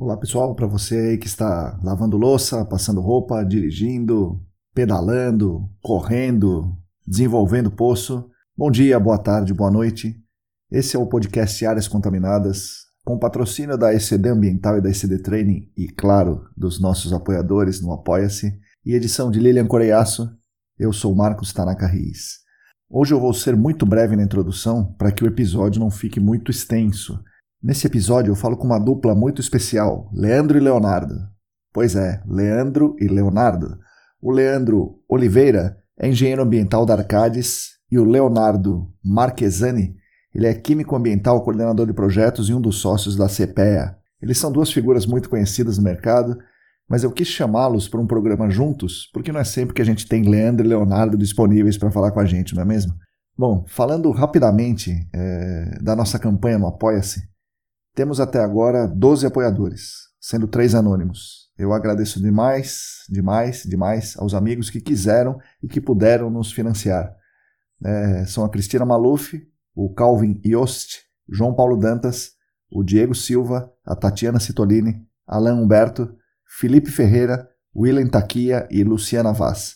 Olá pessoal, para você aí que está lavando louça, passando roupa, dirigindo, pedalando, correndo, desenvolvendo poço. Bom dia, boa tarde, boa noite. Esse é o podcast Áreas Contaminadas, com patrocínio da ECD Ambiental e da ECD Training e, claro, dos nossos apoiadores no Apoia-se, e edição de Lilian Coreiaço. Eu sou Marcos Tanaka Riz. Hoje eu vou ser muito breve na introdução para que o episódio não fique muito extenso. Nesse episódio eu falo com uma dupla muito especial, Leandro e Leonardo. Pois é, Leandro e Leonardo. O Leandro Oliveira é engenheiro ambiental da Arcades e o Leonardo Marquesani, ele é químico ambiental, coordenador de projetos e um dos sócios da CPEA. Eles são duas figuras muito conhecidas no mercado, mas eu quis chamá-los para um programa juntos, porque não é sempre que a gente tem Leandro e Leonardo disponíveis para falar com a gente, não é mesmo? Bom, falando rapidamente é, da nossa campanha no Apoia-se, temos até agora 12 apoiadores, sendo três anônimos. Eu agradeço demais, demais, demais aos amigos que quiseram e que puderam nos financiar. É, são a Cristina Maluf, o Calvin Yost, João Paulo Dantas, o Diego Silva, a Tatiana Citolini, Alain Humberto, Felipe Ferreira, William Taquia e Luciana Vaz.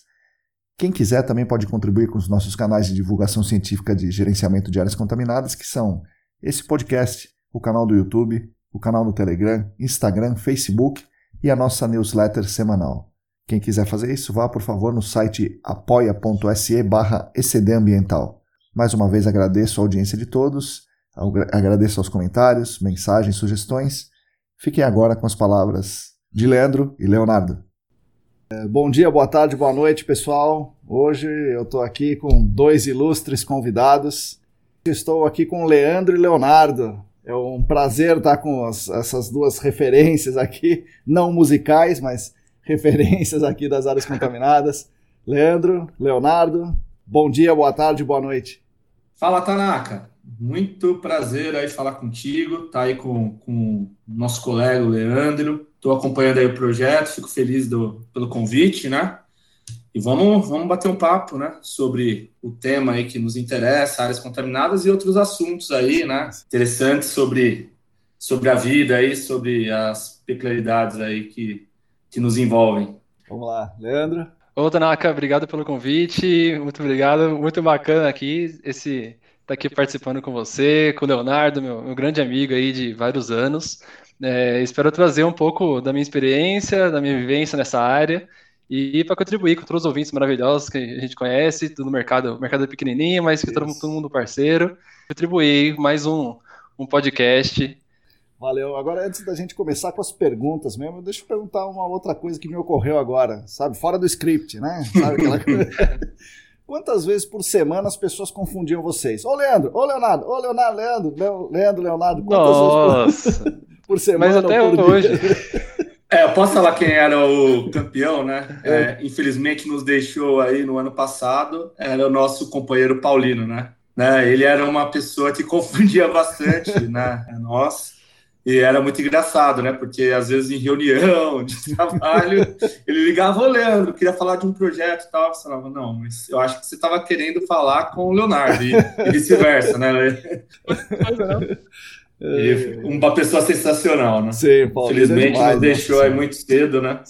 Quem quiser também pode contribuir com os nossos canais de divulgação científica de gerenciamento de áreas contaminadas, que são esse podcast, o canal do YouTube, o canal no Telegram, Instagram, Facebook e a nossa newsletter semanal. Quem quiser fazer isso, vá por favor no site apoia.se barra ecdambiental. Mais uma vez agradeço a audiência de todos, agradeço aos comentários, mensagens, sugestões. Fiquem agora com as palavras de Leandro e Leonardo. É, bom dia, boa tarde, boa noite, pessoal. Hoje eu estou aqui com dois ilustres convidados. Estou aqui com Leandro e Leonardo. É um prazer estar com as, essas duas referências aqui, não musicais, mas referências aqui das áreas contaminadas. Leandro, Leonardo, bom dia, boa tarde, boa noite. Fala, Tanaka. Muito prazer aí falar contigo, tá aí com, com o nosso colega Leandro. Estou acompanhando aí o projeto, fico feliz do, pelo convite, né? E vamos, vamos bater um papo, né, sobre o tema aí que nos interessa, áreas contaminadas e outros assuntos aí, né, interessantes sobre, sobre a vida aí, sobre as peculiaridades aí que, que nos envolvem. Vamos lá, Leandro. Ô, Tanaka, obrigado pelo convite, muito obrigado, muito bacana aqui, esse tá aqui participando com você, com o Leonardo, meu, meu grande amigo aí de vários anos. É, espero trazer um pouco da minha experiência, da minha vivência nessa área e para contribuir com todos os ouvintes maravilhosos que a gente conhece, no mercado, o mercado é pequenininho, mas que todo, todo mundo parceiro, contribuir mais um, um podcast. Valeu. Agora, antes da gente começar com as perguntas mesmo, deixa eu perguntar uma outra coisa que me ocorreu agora, sabe? Fora do script, né? Sabe aquela? Quantas vezes por semana as pessoas confundiam vocês? Ô Leandro, ô Leonardo, ô Leonardo, Leandro, Leandro, Leonardo, quantas Nossa. vezes por, por semana? Mas até hoje. É, eu posso falar quem era o campeão, né? É. É, infelizmente nos deixou aí no ano passado, era o nosso companheiro Paulino, né? né? Ele era uma pessoa que confundia bastante, né? Nós. E era muito engraçado, né? Porque às vezes em reunião de trabalho, ele ligava, ô Leandro, queria falar de um projeto e tal. Eu falava, não, mas eu acho que você estava querendo falar com o Leonardo, e, e vice-versa, né? E uma pessoa sensacional, né? Sim, Paulo, Felizmente é demais, nos deixou né? aí muito cedo, né?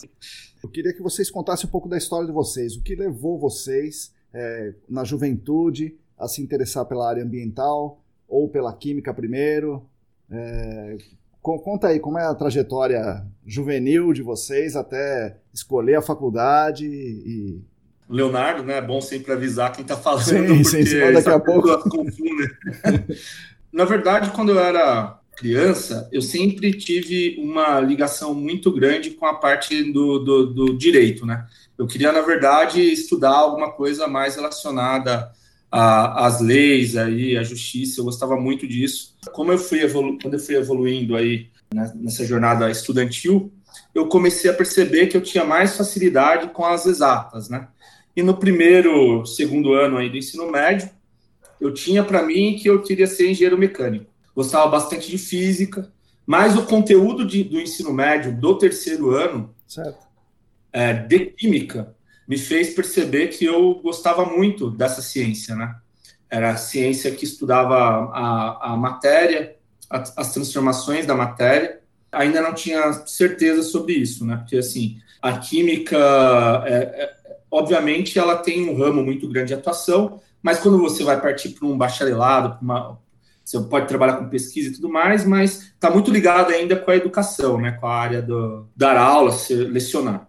Eu queria que vocês contassem um pouco da história de vocês. O que levou vocês, é, na juventude, a se interessar pela área ambiental ou pela química primeiro? É, conta aí como é a trajetória juvenil de vocês até escolher a faculdade e. Leonardo, né? É bom sempre avisar quem está falando, sim, porque sim, sim, daqui a pouco confunde. Na verdade, quando eu era criança, eu sempre tive uma ligação muito grande com a parte do, do, do direito, né? Eu queria, na verdade, estudar alguma coisa mais relacionada às leis aí, à justiça. Eu gostava muito disso. Como eu fui quando eu fui evoluindo aí né, nessa jornada estudantil, eu comecei a perceber que eu tinha mais facilidade com as exatas, né? E no primeiro, segundo ano aí do ensino médio, eu tinha para mim que eu queria ser engenheiro mecânico. Gostava bastante de física, mas o conteúdo de, do ensino médio do terceiro ano, é, de química, me fez perceber que eu gostava muito dessa ciência, né? Era a ciência que estudava a, a matéria, as transformações da matéria. Ainda não tinha certeza sobre isso, né? Porque, assim, a química, é, é, obviamente, ela tem um ramo muito grande de atuação, mas quando você vai partir para um bacharelado, uma, você pode trabalhar com pesquisa e tudo mais, mas está muito ligado ainda com a educação, né? Com a área do dar aula, lecionar.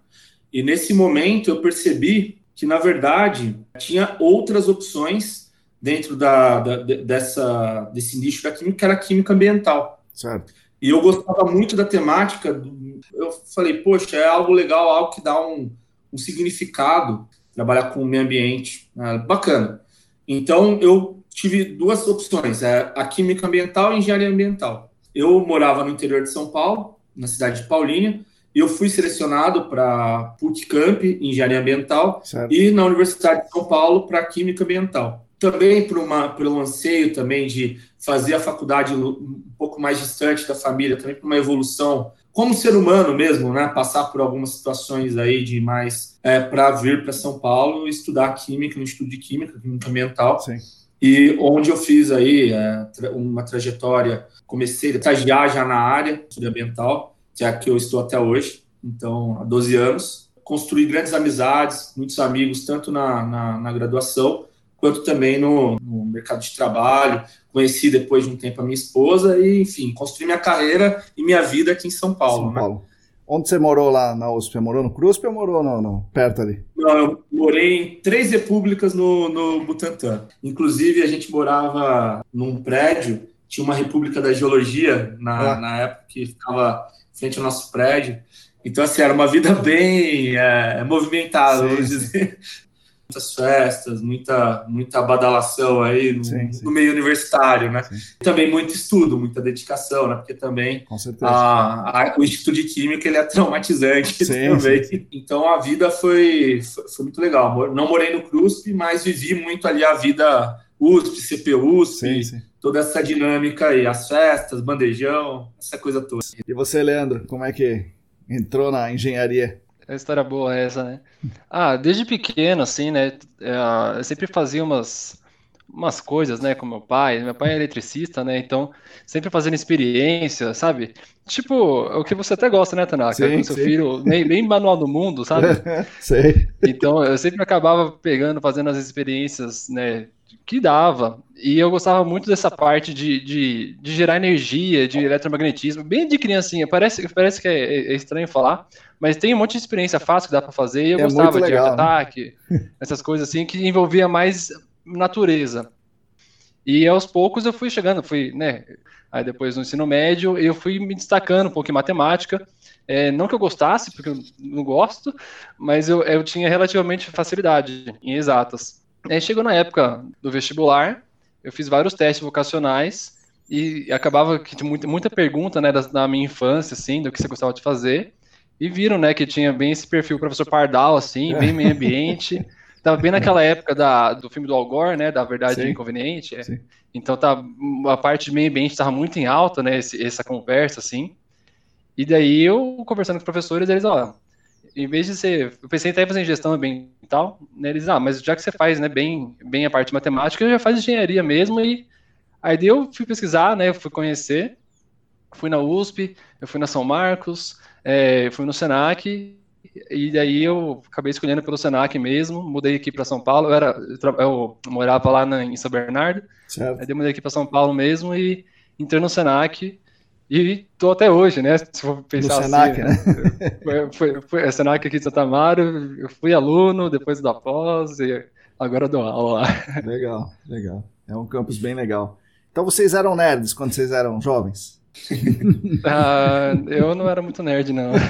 E nesse momento eu percebi que, na verdade, tinha outras opções dentro da, da, dessa, desse nicho da química, que era a química ambiental. Certo. E eu gostava muito da temática. Do, eu falei, poxa, é algo legal, algo que dá um, um significado, trabalhar com o meio ambiente. Né? Bacana. Então, eu tive duas opções, é, a química ambiental e a engenharia ambiental. Eu morava no interior de São Paulo, na cidade de Paulínia, e eu fui selecionado para PUC Camp, engenharia ambiental, certo. e na Universidade de São Paulo para química ambiental também por uma pelo anseio também de fazer a faculdade um pouco mais distante da família, também por uma evolução como ser humano mesmo, né? Passar por algumas situações aí de mais é, para vir para São Paulo estudar química no Instituto de Química, química ambiental. Sim. E onde eu fiz aí é, uma trajetória, comecei a estagiar já na área ambiental, que é a que eu estou até hoje, então há 12 anos. Construí grandes amizades, muitos amigos, tanto na, na, na graduação, quanto também no, no, mercado de trabalho. Conheci depois de um tempo a minha esposa e, enfim, construí minha carreira e minha vida aqui em São Paulo. São né? Paulo. Onde você morou lá na USP? Morou no CRUSP ou morou no, no, perto ali? Não, eu morei em três repúblicas no, no Butantã. Inclusive, a gente morava num prédio, tinha uma República da Geologia na, ah. na época que ficava frente ao nosso prédio. Então, assim, era uma vida bem é, movimentada, sim, vamos dizer muitas festas, muita, muita badalação aí no, sim, sim. no meio universitário, né? Sim. Também muito estudo, muita dedicação, né? Porque também a, a, o Instituto de Química ele é traumatizante também. Então a vida foi, foi, foi, muito legal. Não morei no CRUSP, mas vivi muito ali a vida USP, CPUSP, toda essa dinâmica aí, as festas, bandejão, essa coisa toda. E você, Leandro, como é que entrou na engenharia? É história boa essa, né? Ah, desde pequeno, assim, né? É, eu sempre fazia umas, umas coisas, né, com meu pai. Meu pai é eletricista, né? Então, sempre fazendo experiência, sabe? Tipo, o que você até gosta, né, Tanaka? Sim, com seu sim. filho, bem, bem manual do mundo, sabe? Sei. Então, eu sempre acabava pegando, fazendo as experiências, né, que dava. E eu gostava muito dessa parte de, de, de gerar energia, de eletromagnetismo, bem de criancinha. Parece, parece que é, é estranho falar, mas tem um monte de experiência fácil que dá para fazer. E eu é gostava de ataque, essas coisas assim, que envolvia mais natureza. E aos poucos eu fui chegando, fui, né? Aí depois no ensino médio, eu fui me destacando um pouco em matemática. É, não que eu gostasse, porque eu não gosto, mas eu, eu tinha relativamente facilidade em exatas. Aí chegou na época do vestibular, eu fiz vários testes vocacionais e acabava que tinha muita, muita pergunta, né, da, da, minha infância, assim, do que você gostava de fazer. E viram, né, que tinha bem esse perfil professor Pardal, assim, bem meio ambiente. Tava bem naquela época da, do filme do Al Gore, né, da Verdade Sim. Inconveniente. É. Então tá, a parte de meio ambiente estava muito em alta, né, esse, essa conversa, assim. E daí eu, conversando com os professores, eles, ó, em vez de ser. Eu pensei até em fazer gestão ambiental, né? Eles, ah, mas já que você faz né, bem, bem a parte matemática, eu já faz engenharia mesmo. E aí eu fui pesquisar, né? Eu fui conhecer, fui na USP, eu fui na São Marcos, é, fui no Senac, e daí eu acabei escolhendo pelo Senac mesmo, mudei aqui para São Paulo, eu, era, eu, eu morava lá na, em São Bernardo, certo. aí eu mudei aqui para São Paulo mesmo e entrei no Senac, e tô até hoje, né? Se for pensar no Senac, assim, né? Foi, foi, foi a Senac aqui de Santa Amaro, eu fui aluno, depois da pós, e agora dou aula lá. Legal, legal. É um campus bem legal. Então vocês eram nerds quando vocês eram jovens? ah, eu não era muito nerd, não.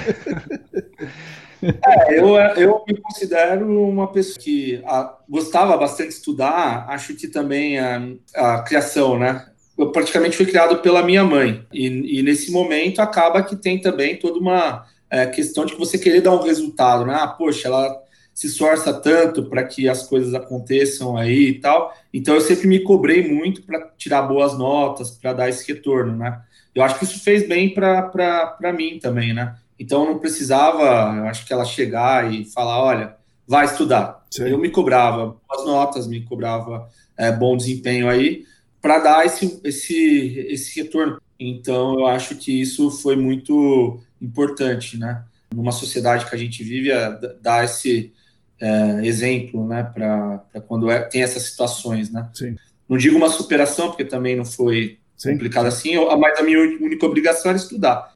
É, eu, eu me considero uma pessoa que a, ah, gostava bastante de estudar, acho que também a, a criação, né? Eu praticamente fui criado pela minha mãe, e, e nesse momento acaba que tem também toda uma é, questão de que você querer dar um resultado, né? Ah, poxa, ela se esforça tanto para que as coisas aconteçam aí e tal. Então eu sempre me cobrei muito para tirar boas notas, para dar esse retorno, né? Eu acho que isso fez bem para mim também, né? Então eu não precisava, eu acho que ela chegar e falar, olha, vai estudar. Sim. Eu me cobrava boas notas, me cobrava é, bom desempenho aí para dar esse, esse, esse retorno. Então eu acho que isso foi muito importante, né? Numa sociedade que a gente vive, é, dar esse é, exemplo, né? Para quando é, tem essas situações, né? Sim. Não digo uma superação, porque também não foi Sim. complicado assim, mas a minha única obrigação era estudar.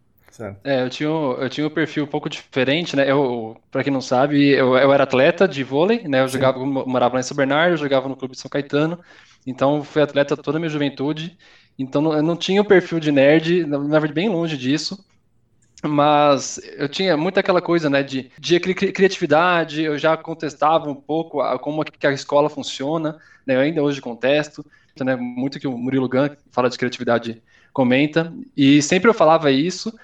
É, eu tinha, eu tinha um perfil um pouco diferente, né? Eu, para quem não sabe, eu, eu era atleta de vôlei, né? Eu jogava, morava lá em São Bernardo, eu jogava no clube de São Caetano, então fui atleta toda a minha juventude. Então eu não tinha o perfil de nerd, na verdade bem longe disso. Mas eu tinha muito aquela coisa, né, de, de criatividade, eu já contestava um pouco a, como que a escola funciona, né, eu ainda hoje contesto, né, muito que o Murilo Gun fala de criatividade comenta, e sempre eu falava isso,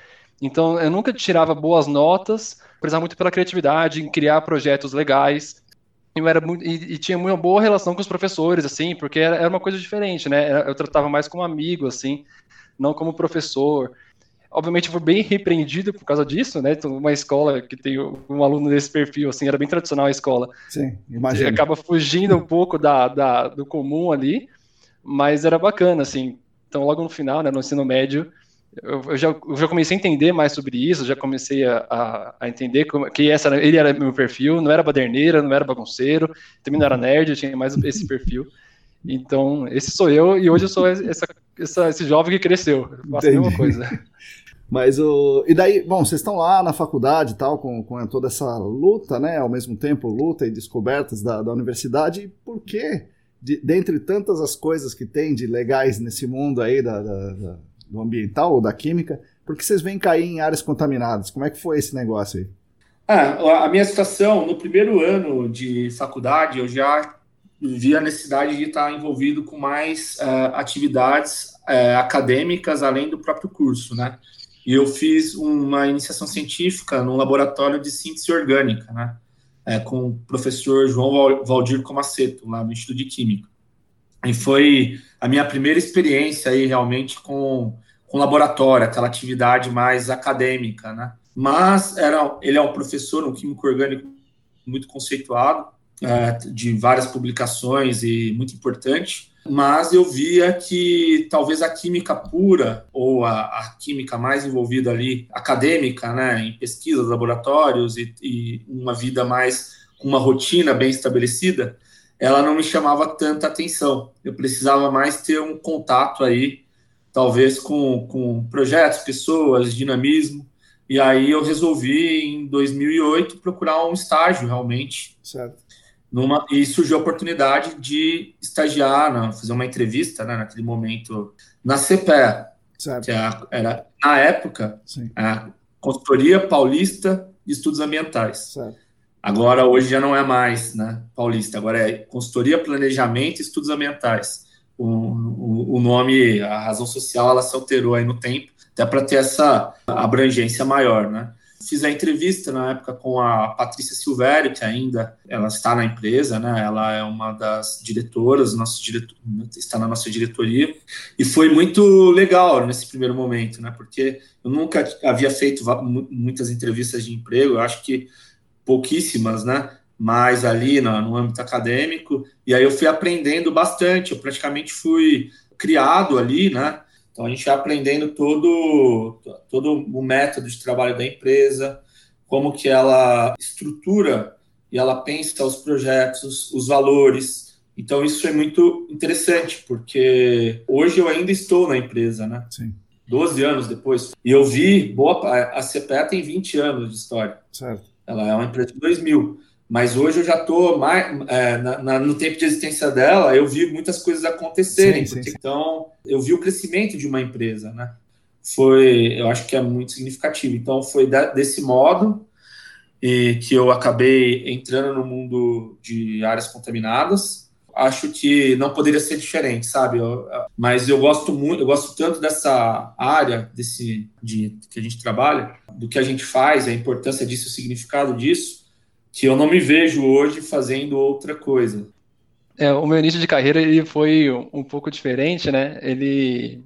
então, eu nunca tirava boas notas, precisava muito pela criatividade, em criar projetos legais. Eu era muito, e, e, tinha uma boa relação com os professores, assim, porque era, era uma coisa diferente, né? Eu tratava mais como amigo, assim, não como professor. Obviamente, fui bem repreendido por causa disso, né? Então, uma escola que tem um aluno desse perfil, assim, era bem tradicional a escola. Sim, imagina. Acaba fugindo um pouco da, da, do comum ali, mas era bacana, assim. Então, logo no final, né, no ensino médio, eu, eu, já, eu já comecei a entender mais sobre isso, já comecei a, a, a entender como, que essa, ele era meu perfil, não era baderneira, não era bagunceiro, também não era nerd, eu tinha mais esse perfil. Então, esse sou eu, e hoje eu sou essa, essa, esse jovem que cresceu. Eu faço Entendi. a mesma coisa. Mas o. E daí, bom, vocês estão lá na faculdade e tal, com, com toda essa luta, né? Ao mesmo tempo, luta e descobertas da, da universidade. E por que, de, dentre tantas as coisas que tem de legais nesse mundo aí da, da, da do ambiental ou da química, porque vocês vêm cair em áreas contaminadas. Como é que foi esse negócio aí? Ah, a minha situação, no primeiro ano de faculdade, eu já vi a necessidade de estar envolvido com mais uh, atividades uh, acadêmicas além do próprio curso, né? E eu fiz uma iniciação científica no laboratório de síntese orgânica, né? É, com o professor João Valdir Comaceto, lá no Instituto de Química. E foi a minha primeira experiência aí realmente com, com laboratório, aquela atividade mais acadêmica, né? Mas era, ele é um professor, um químico orgânico muito conceituado, é, de várias publicações e muito importante. Mas eu via que talvez a química pura, ou a, a química mais envolvida ali, acadêmica, né, em pesquisas, laboratórios e, e uma vida mais, com uma rotina bem estabelecida, ela não me chamava tanta atenção. Eu precisava mais ter um contato aí, talvez com, com projetos, pessoas, dinamismo. E aí eu resolvi, em 2008, procurar um estágio realmente. Certo. Numa, e surgiu a oportunidade de estagiar, né, fazer uma entrevista né, naquele momento na CPE, certo. que é era, na época, Sim. a Consultoria Paulista de Estudos Ambientais. Certo. Agora, hoje já não é mais né, paulista, agora é consultoria, planejamento e estudos ambientais. O, o, o, nome, a razão social, ela se alterou aí no tempo, até para ter essa abrangência maior, né? Fiz a entrevista na época com a Patrícia Silvério, que ainda ela está na empresa, né? Ela é uma das diretoras, nosso diretor, está na nossa diretoria, e foi muito legal nesse primeiro momento, né? Porque eu nunca havia feito muitas entrevistas de emprego, eu acho que pouquíssimas, né? Mais ali no, no âmbito acadêmico, e aí eu fui aprendendo bastante, eu praticamente fui criado ali, né? Então a gente vai aprendendo todo, todo o método de trabalho da empresa, como que ela estrutura e ela pensa os projetos, os valores. Então isso é muito interessante, porque hoje eu ainda estou na empresa, né? Sim. 12 anos depois. E eu vi, boa, a CPE tem 20 anos de história. Certo. Ela é uma empresa de 2000. Mas hoje eu já estou mais é, na, na, no tempo de existência dela, eu vi muitas coisas acontecerem. Sim, sim, sim. Então, eu vi o crescimento de uma empresa, né? foi, eu acho que é muito significativo. Então, foi desse modo e que eu acabei entrando no mundo de áreas contaminadas. Acho que não poderia ser diferente, sabe? Eu, mas eu gosto muito, eu gosto tanto dessa área desse de que a gente trabalha, do que a gente faz, a importância disso, o significado disso, que eu não me vejo hoje fazendo outra coisa. É, o meu início de carreira ele foi um pouco diferente, né? Ele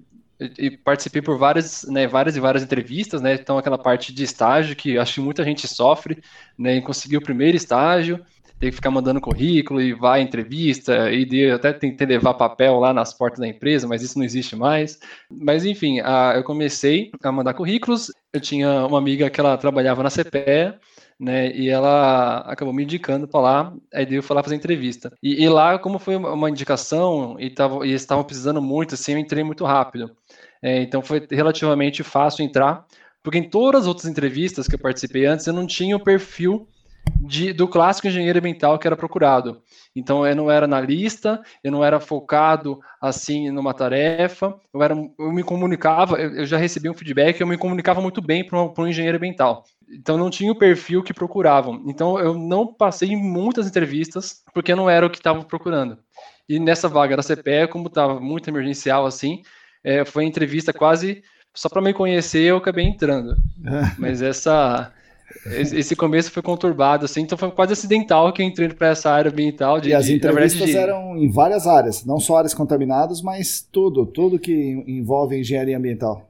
e participei por várias, né, várias e várias entrevistas, né? Então aquela parte de estágio que acho que muita gente sofre, né, em conseguir o primeiro estágio, tem que ficar mandando currículo e vai entrevista e de, até tentei levar papel lá nas portas da empresa, mas isso não existe mais. Mas enfim, a, eu comecei a mandar currículos. Eu tinha uma amiga que ela trabalhava na CPE, né? E ela acabou me indicando para lá, aí eu fui lá fazer entrevista. E, e, lá, como foi uma indicação e, tava, e estavam precisando muito, assim, eu entrei muito rápido. É, então foi relativamente fácil entrar, porque em todas as outras entrevistas que eu participei antes, eu não tinha o perfil de, do clássico engenheiro ambiental que era procurado. Então eu não era analista, eu não era focado assim numa tarefa, eu, era, eu me comunicava, eu, eu já recebi um feedback, eu me comunicava muito bem para um, engenheiro ambiental. Então não tinha o perfil que procuravam. Então eu não passei em muitas entrevistas porque não era o que estavam procurando. E nessa vaga da CPE, como estava muito emergencial assim, é, foi entrevista quase só para me conhecer eu acabei entrando. Mas essa esse começo foi conturbado, assim, então foi quase acidental que eu entrei para essa área ambiental. De, e as entrevistas de... eram em várias áreas, não só áreas contaminadas, mas tudo, tudo que envolve engenharia ambiental.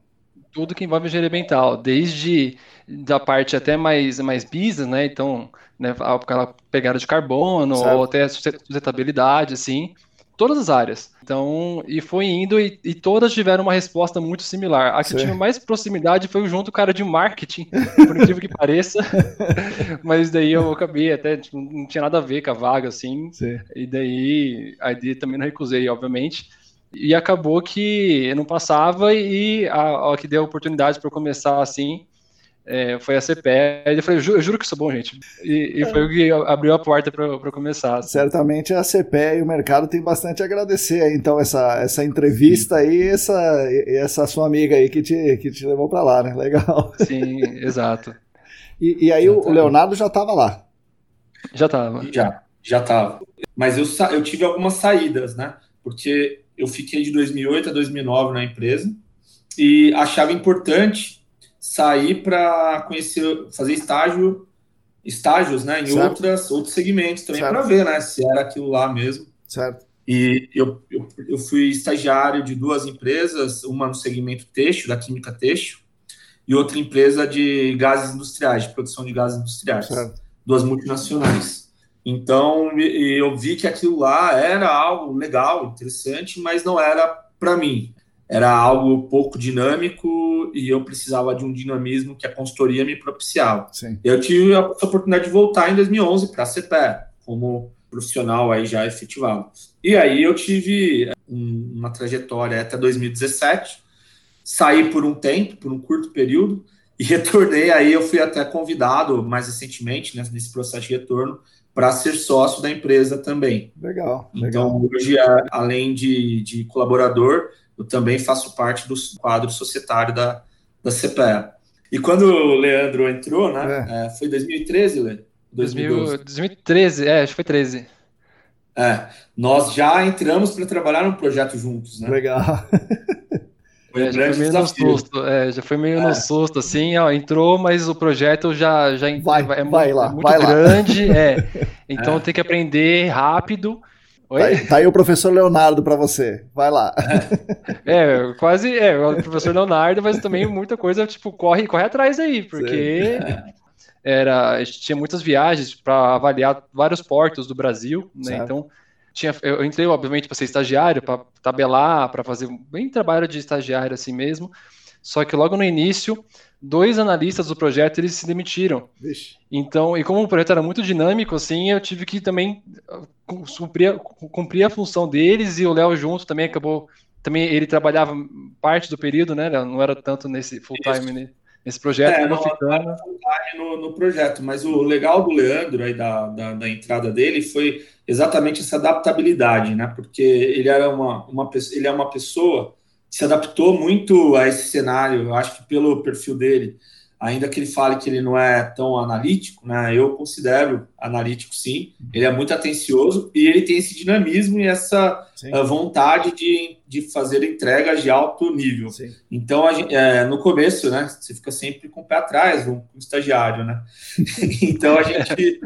Tudo que envolve engenharia ambiental, desde da parte até mais, mais business, né? Então, né, aquela pegada de carbono, certo. ou até sustentabilidade, assim, todas as áreas. Então, e foi indo e, e todas tiveram uma resposta muito similar. A que tive mais proximidade foi junto o cara de marketing, por incrível que pareça. Mas daí eu acabei até, tipo, não tinha nada a ver com a vaga, assim. Sim. E daí, aí também não recusei, obviamente. E acabou que eu não passava e a, a que deu a oportunidade para eu começar assim é, foi a CPE. Aí eu falei, eu juro que sou bom, gente. E, e foi o que abriu a porta para começar. Assim. Certamente a CPE e o mercado tem bastante a agradecer. Aí, então, essa, essa entrevista aí, essa, essa sua amiga aí que te, que te levou para lá, né? Legal. Sim, exato. E, e aí Exatamente. o Leonardo já estava lá? Já estava. Já, já estava. Mas eu, eu tive algumas saídas, né? Porque eu fiquei de 2008 a 2009 na empresa e achava importante sair para conhecer, fazer estágio, estágios, né, em outras, outros segmentos também para ver, né, se era aquilo lá mesmo. Certo. E eu, eu, eu, fui estagiário de duas empresas, uma no segmento têxtil, da química têxtil, e outra empresa de gases industriais, de produção de gases industriais, certo. duas multinacionais. Então, eu vi que aquilo lá era algo legal, interessante, mas não era para mim era algo pouco dinâmico e eu precisava de um dinamismo que a consultoria me propiciava. Sim. Eu tive a oportunidade de voltar em 2011 para a CPE, como profissional aí já efetivado. E aí eu tive uma trajetória até 2017, saí por um tempo, por um curto período, e retornei aí, eu fui até convidado mais recentemente, né, nesse processo de retorno, para ser sócio da empresa também. Legal. Então, legal. hoje, além de, de colaborador, eu também faço parte do quadro societário da, da CPE. E quando o Leandro entrou, né? É. É, foi 2013, Lê? 2012. 2013, é, acho que foi 13. É, nós já entramos para trabalhar num projeto juntos, né? Legal. Foi, é, já foi meio desafio. no susto, é, já foi meio é. no susto, assim, ó, entrou, mas o projeto já, já vai, é, vai lá, muito vai grande, lá. é. Então é. tem que aprender rápido Oi? Tá, tá aí o professor Leonardo para você. Vai lá. É, quase é, o professor Leonardo, mas também muita coisa, tipo, corre, corre atrás aí, porque era, a gente tinha muitas viagens para avaliar vários portos do Brasil, né? Certo. Então, tinha, eu entrei, obviamente, para ser estagiário, para tabelar, para fazer bem trabalho de estagiário assim mesmo. Só que logo no início, dois analistas do projeto eles se demitiram. Vixe. Então, e como o projeto era muito dinâmico, assim, eu tive que também uh, cumprir, cumprir a função deles e o Léo junto também acabou. Também ele trabalhava parte do período, né? Não era tanto nesse full time nesse projeto. É, não, ficando... no, no projeto, mas o legal do Leandro aí da, da, da, entrada dele foi exatamente essa adaptabilidade, né? Porque ele era uma, uma ele é uma pessoa se adaptou muito a esse cenário. Eu acho que pelo perfil dele, ainda que ele fale que ele não é tão analítico, né? Eu considero analítico sim. Ele é muito atencioso e ele tem esse dinamismo e essa uh, vontade de, de fazer entregas de alto nível. Sim. Então, gente, é, no começo, né? Você fica sempre com o pé atrás, um, um estagiário, né? então a gente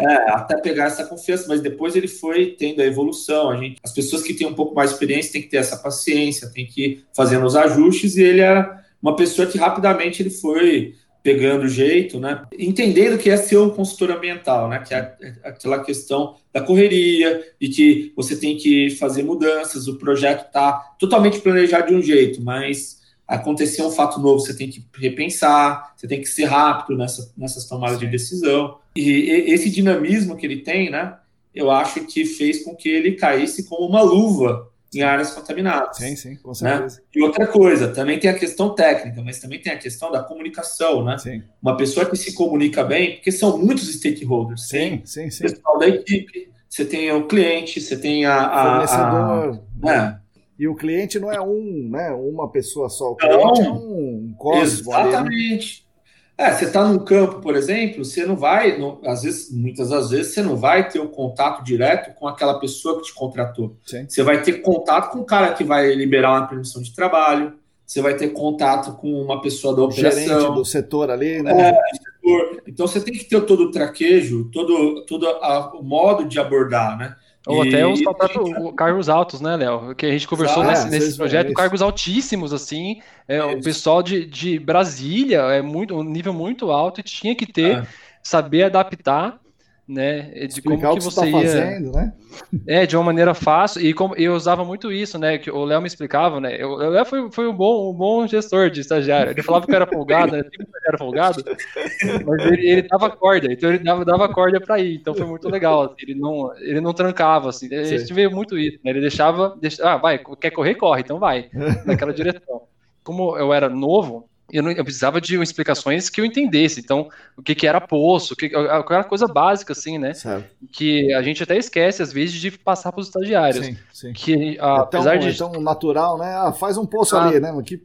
é, até pegar essa confiança, mas depois ele foi tendo a evolução. A gente, as pessoas que têm um pouco mais de experiência têm que ter essa paciência, tem que ir fazendo os ajustes e ele era uma pessoa que rapidamente ele foi pegando o jeito, né? Entendendo que é ser um consultor ambiental, né? Que é aquela questão da correria e que você tem que fazer mudanças, o projeto está totalmente planejado de um jeito, mas acontecer um fato novo, você tem que repensar, você tem que ser rápido nessa, nessas tomadas de decisão. E esse dinamismo que ele tem, né? Eu acho que fez com que ele caísse como uma luva em áreas contaminadas. Sim, sim, com né? certeza. Né? E outra coisa, também tem a questão técnica, mas também tem a questão da comunicação, né? Sim. Uma pessoa que se comunica bem, porque são muitos stakeholders. Sim, sim, sim. O pessoal da equipe, você tem o cliente, você tem a... a Fornecedor. A, né? E o cliente não é um, né, uma pessoa só, o cliente não, é um cosmo. Exatamente. É, você está num campo, por exemplo, você não vai, não, às vezes, muitas das vezes, você não vai ter o um contato direto com aquela pessoa que te contratou. Sim. Você vai ter contato com o cara que vai liberar uma permissão de trabalho, você vai ter contato com uma pessoa da operação. Gerente do setor ali, né? É, setor. Então você tem que ter todo o traquejo, todo, todo a, o modo de abordar, né? Ou e... até os próprios cargos altos, né, Léo? Que a gente conversou ah, nesse, nesse projeto, cargos altíssimos, assim. É, o pessoal de, de Brasília é muito, um nível muito alto e tinha que ter, ah. saber adaptar né? De Explicar como que você, tá ia... fazendo, né? É, de uma maneira fácil, e como eu usava muito isso, né? Que o Léo me explicava, né? O Léo foi, foi um, bom, um bom gestor de estagiário. Ele falava que eu era folgado, né? Eu era folgado, mas ele, ele dava corda, então ele dava, dava corda para ir, então foi muito legal. Assim, ele, não, ele não trancava, assim. A gente veio muito isso, né? Ele deixava, deixava, ah, vai, quer correr, corre, então vai, naquela direção. Como eu era novo, eu, não, eu precisava de explicações que eu entendesse. Então, o que, que era poço, o que, aquela coisa básica, assim, né? Certo. Que a gente até esquece, às vezes, de passar para os estagiários. Sim, sim. Que, ah, é tão, apesar de... é tão natural, né? Ah, faz um poço ah, ali, né? O que,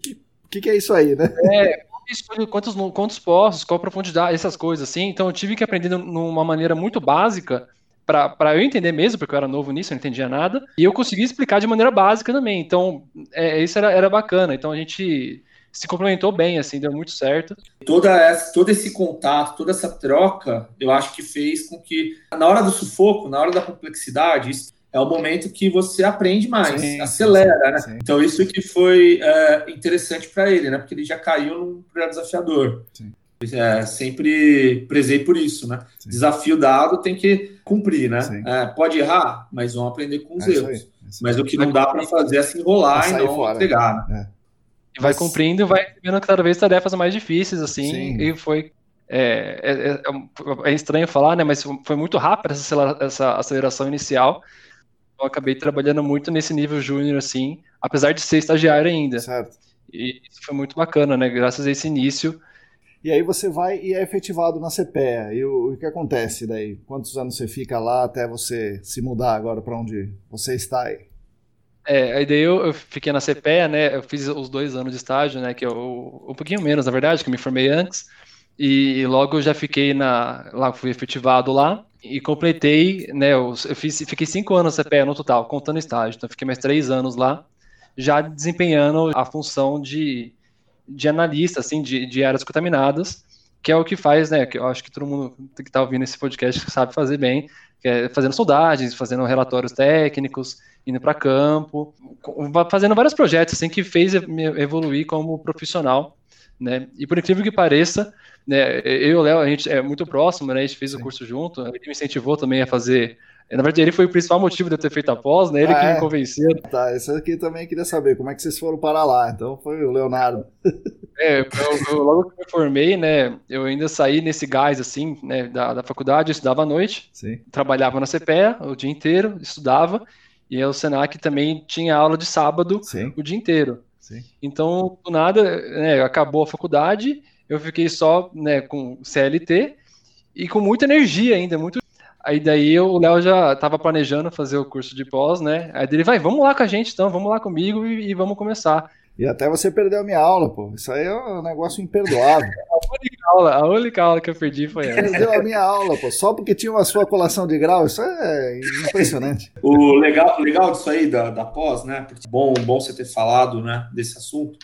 que, que é isso aí, né? É, quantos, quantos poços, qual a profundidade, essas coisas, assim. Então, eu tive que aprender de uma maneira muito básica para eu entender mesmo, porque eu era novo nisso, eu não entendia nada, e eu consegui explicar de maneira básica também. Então, é, isso era, era bacana. Então, a gente se complementou bem, assim, deu muito certo. Toda essa, todo esse contato, toda essa troca, eu acho que fez com que, na hora do sufoco, na hora da complexidade, isso é o momento que você aprende mais, sim, acelera, sim, né? Sim. Então, isso que foi é, interessante para ele, né? Porque ele já caiu num projeto desafiador. É, sempre prezei por isso, né? Desafio dado tem que cumprir, né? É, pode errar, mas vão aprender com os é erros. Aí, mas o que não dá para fazer é se enrolar e não fora. entregar. Né? É. E vai cumprindo, vai recebendo cada vez tarefas mais difíceis, assim, Sim. e foi. É, é, é, é, estranho falar, né? Mas foi muito rápida essa, essa aceleração inicial. Eu acabei trabalhando muito nesse nível júnior, assim, apesar de ser estagiário ainda. Certo. E isso foi muito bacana, né? Graças a esse início. E aí você vai e é efetivado na CPEA. E o, o que acontece daí? Quantos anos você fica lá até você se mudar agora para onde você está aí? É, aí daí eu, eu, fiquei na CPE, né? Eu fiz os dois anos de estágio, né? Que eu, um pouquinho menos, na verdade, que eu me formei antes. E logo eu já fiquei na. Lá fui efetivado lá e completei, né? Eu, eu fiz, fiquei cinco anos na CPE no total, contando estágio. Então fiquei mais três anos lá, já desempenhando a função de, de analista, assim, de, de áreas contaminadas, que é o que faz, né? Que eu acho que todo mundo que está ouvindo esse podcast sabe fazer bem, é fazendo sondagens, fazendo relatórios técnicos indo para campo, fazendo vários projetos assim que fez evoluir como profissional, né? E por incrível que pareça, né, eu e o Léo, a gente é muito próximo, né? A gente fez o curso junto, ele me incentivou também a fazer na verdade, ele foi o principal motivo de eu ter feito a pós, né? Ele ah, que é? me convenceu. Tá, isso aqui também queria saber, como é que vocês foram para lá? Então foi o Leonardo. É, eu, eu, logo que me formei, né, eu ainda saí nesse gás, assim, né, da, da faculdade, estudava à noite, Sim. trabalhava na CPE o dia inteiro, estudava, e o Senac também tinha aula de sábado Sim. o dia inteiro. Sim. Então, do nada, né, acabou a faculdade, eu fiquei só né, com CLT e com muita energia ainda, muito. Aí daí o Léo já estava planejando fazer o curso de pós, né? Aí ele vai, vamos lá com a gente então, vamos lá comigo e, e vamos começar. E até você perdeu a minha aula, pô. Isso aí é um negócio imperdoável. a, única aula, a única aula que eu perdi foi essa. Perdeu a minha aula, pô. Só porque tinha uma sua colação de grau. Isso é impressionante. o legal, legal disso aí da, da pós, né? Porque bom, bom você ter falado né, desse assunto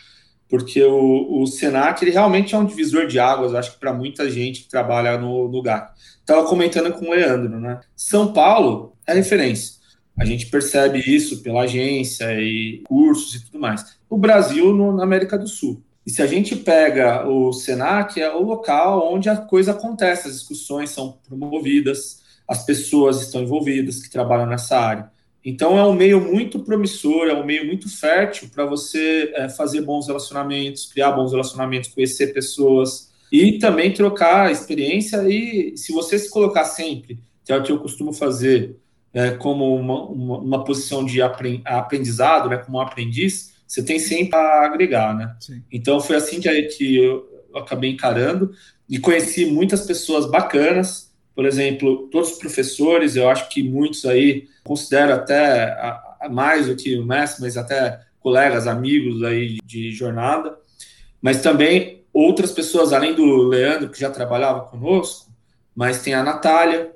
porque o, o Senac ele realmente é um divisor de águas, acho que para muita gente que trabalha no, no GAC. Estava comentando com o Leandro, né? São Paulo é referência. A gente percebe isso pela agência e cursos e tudo mais. O Brasil no, na América do Sul. E se a gente pega o Senac, é o local onde a coisa acontece, as discussões são promovidas, as pessoas estão envolvidas que trabalham nessa área. Então é um meio muito promissor, é um meio muito fértil para você é, fazer bons relacionamentos, criar bons relacionamentos, conhecer pessoas e também trocar experiência. E se você se colocar sempre, que é o que eu costumo fazer, é, como uma, uma, uma, posição de aprendizado, né, como um aprendiz, você tem sempre a agregar, né? Sim. Então foi assim que, que eu acabei encarando e conheci muitas pessoas bacanas por exemplo, todos os professores, eu acho que muitos aí considero até a, a mais do que o mestre, mas até colegas, amigos aí de jornada, mas também outras pessoas, além do Leandro, que já trabalhava conosco, mas tem a Natália,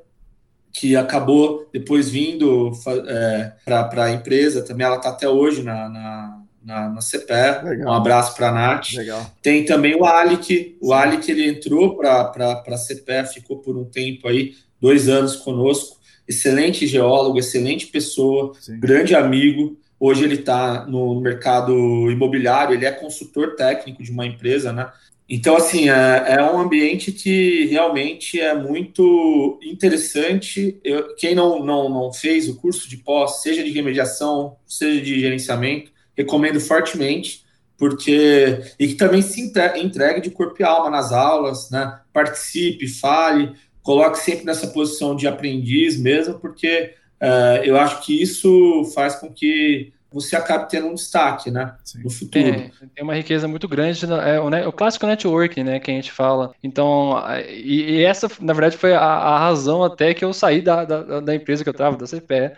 que acabou depois vindo é, para a empresa, também ela está até hoje na, na na, na CPE. Legal. Um abraço para a Nath. Legal. Tem também o Alic. O Alic ele entrou para a CPE, ficou por um tempo aí, dois anos conosco. Excelente geólogo, excelente pessoa, Sim. grande amigo. Hoje ele está no mercado imobiliário, ele é consultor técnico de uma empresa, né? Então, assim, é, é um ambiente que realmente é muito interessante. Eu, quem não, não, não fez o curso de pós, seja de remediação, seja de gerenciamento, recomendo fortemente, porque e que também se entregue de corpo e alma nas aulas, né? Participe, fale, coloque sempre nessa posição de aprendiz mesmo, porque uh, eu acho que isso faz com que você acabe tendo um destaque, né, Sim. no futuro. É, tem uma riqueza muito grande, é o, né, o clássico networking, né, que a gente fala. Então, e, e essa, na verdade, foi a, a, razão até que eu saí da, da, da empresa que eu estava, da CPE,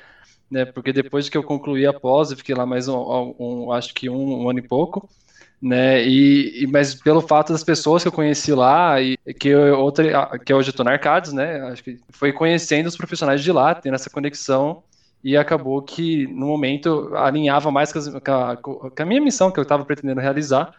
né? Porque depois que eu concluí a pós, eu fiquei lá mais um, um acho que um, um, ano e pouco, né? E, e, mas pelo fato das pessoas que eu conheci lá e que eu, outra que hoje estou na Arcades, né? Acho que foi conhecendo os profissionais de lá, tendo essa conexão e acabou que no momento alinhava mais com, a, com a, minha missão que eu estava pretendendo realizar.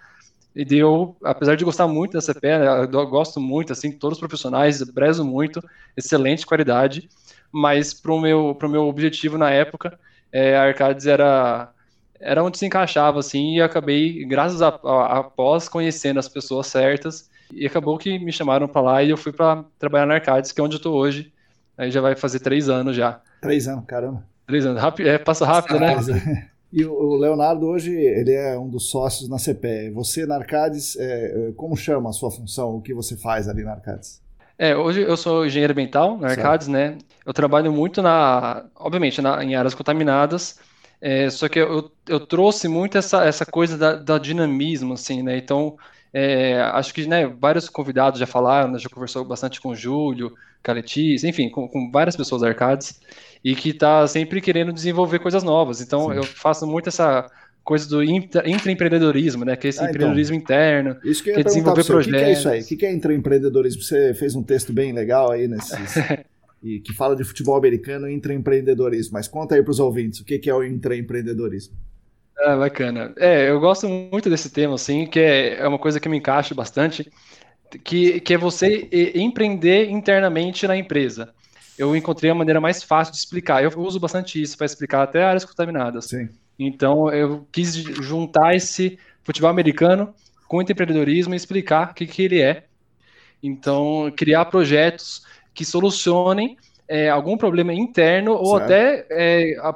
E deu, apesar de gostar muito dessa CPE, né, gosto muito, assim, todos os profissionais, prezo muito, excelente qualidade mas para o meu, pro meu objetivo na época, é, a Arcades era, era onde se encaixava, assim, e acabei, graças a, a, a pós, conhecendo as pessoas certas, e acabou que me chamaram para lá e eu fui para trabalhar na Arcades, que é onde eu estou hoje. Aí já vai fazer três anos já. Três anos, caramba. Três anos. Rápido, é, passa rápido, né? E o Leonardo hoje ele é um dos sócios na CPE. Você na Arcades, é, como chama a sua função? O que você faz ali na Arcades? É, hoje eu sou engenheiro ambiental na Arcades, né? Eu trabalho muito na, obviamente, na, em áreas contaminadas, é, só que eu, eu trouxe muito essa, essa coisa da, da dinamismo, assim, né? Então, é, acho que né, vários convidados já falaram, né, já conversou bastante com o Júlio, Caletis, enfim, com, com, várias pessoas da Arcades, e que está sempre querendo desenvolver coisas novas. Então, Sim. eu faço muito essa coisa do intraempreendedorismo, né? Que é esse ah, então. empreendedorismo então, interno, isso que, eu que é desenvolver projetos. O que, é isso aí? O que é intraempreendedorismo? Você fez um texto bem legal aí nesses, e que fala de futebol americano e intraempreendedorismo. Mas conta aí para os ouvintes, o que é o intraempreendedorismo? Ah, bacana. É, eu gosto muito desse tema, assim, que é, é uma coisa que me encaixa bastante, que, que é você empreender internamente na empresa. Eu encontrei a maneira mais fácil de explicar. Eu uso bastante isso para explicar até áreas contaminadas. Sim. Então eu quis juntar esse futebol americano com o empreendedorismo e explicar o que, que ele é. Então, criar projetos que solucionem é, algum problema interno ou certo. até é, a,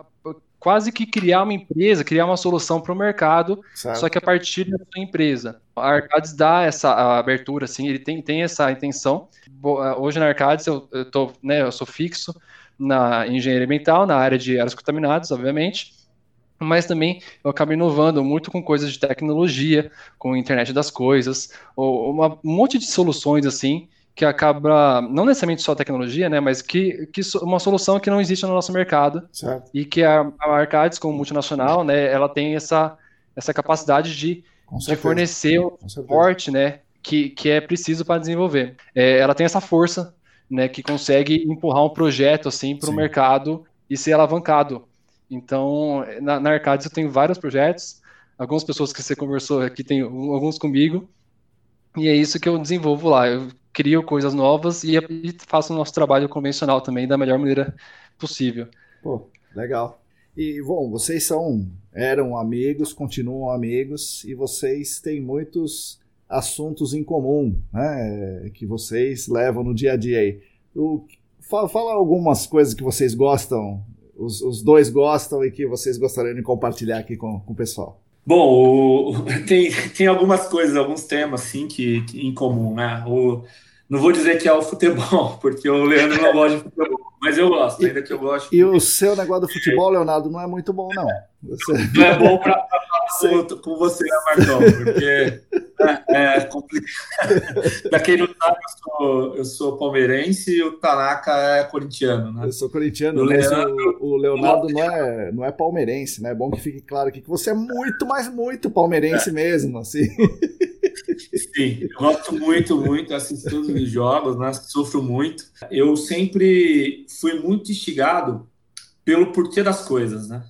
quase que criar uma empresa, criar uma solução para o mercado, certo. só que a partir da sua empresa. A Arcades dá essa abertura, assim, ele tem, tem essa intenção. Hoje na Arcades eu, eu, tô, né, eu sou fixo na engenharia ambiental, na área de áreas contaminadas, obviamente, mas também eu acabo inovando muito com coisas de tecnologia, com internet das coisas, ou uma, um monte de soluções assim que acaba não necessariamente só tecnologia, né, mas que, que uma solução que não existe no nosso mercado certo. e que a, a Arcades como multinacional, né, ela tem essa essa capacidade de, de fornecer o suporte, né, que, que é preciso para desenvolver. É, ela tem essa força, né, que consegue empurrar um projeto assim para o mercado e ser alavancado. Então, na, na Arcades eu tenho vários projetos, algumas pessoas que você conversou aqui tem alguns comigo, e é isso que eu desenvolvo lá. Eu crio coisas novas e, e faço o nosso trabalho convencional também da melhor maneira possível. Pô, legal. E, bom, vocês são, eram amigos, continuam amigos, e vocês têm muitos assuntos em comum, né, que vocês levam no dia a dia aí. O, fala, fala algumas coisas que vocês gostam, os, os, dois gostam e que vocês gostariam de compartilhar aqui com, com o pessoal. Bom, o, tem, tem algumas coisas, alguns temas, sim, que, que em comum, né? O, não vou dizer que é o futebol, porque o Leandro não gosta de futebol, mas eu gosto, ainda que eu gosto. E o seu negócio do futebol, Leonardo, não é muito bom, não. Você... Não é bom para falar com você, né, Marcão? Porque é, é complicado. Para quem não sabe, eu sou, eu sou palmeirense e o Tanaka é corintiano, né? Eu sou corintiano, o Leandro, o, o Leonardo não é, não é palmeirense, né? É bom que fique claro aqui que você é muito, mas muito palmeirense é. mesmo, assim. Sim, eu gosto muito, muito, assisto todos os jogos, né? sofro muito. Eu sempre fui muito instigado pelo porquê das coisas, né?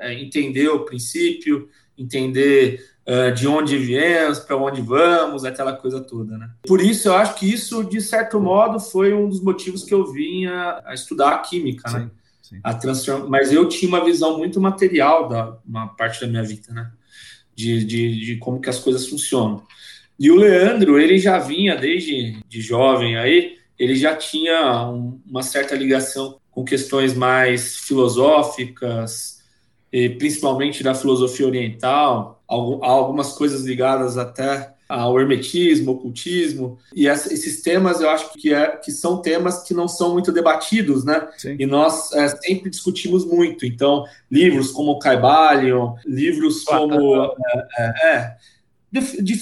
É, entender o princípio, entender uh, de onde viemos, para onde vamos, aquela coisa toda, né? Por isso, eu acho que isso, de certo modo, foi um dos motivos que eu vinha a estudar a química, né? Sim. A transform... Mas eu tinha uma visão muito material da uma parte da minha vida, né? de, de, de, como que as coisas funcionam. E o Leandro, ele já vinha desde de jovem aí, ele já tinha um, uma certa ligação com questões mais filosóficas, principalmente da filosofia oriental, algumas coisas ligadas até ao hermetismo, ocultismo, e esses temas eu acho que, é, que são temas que não são muito debatidos, né? Sim. E nós é, sempre discutimos muito. Então, livros como Caibalion, livros como. É, é, é, de, de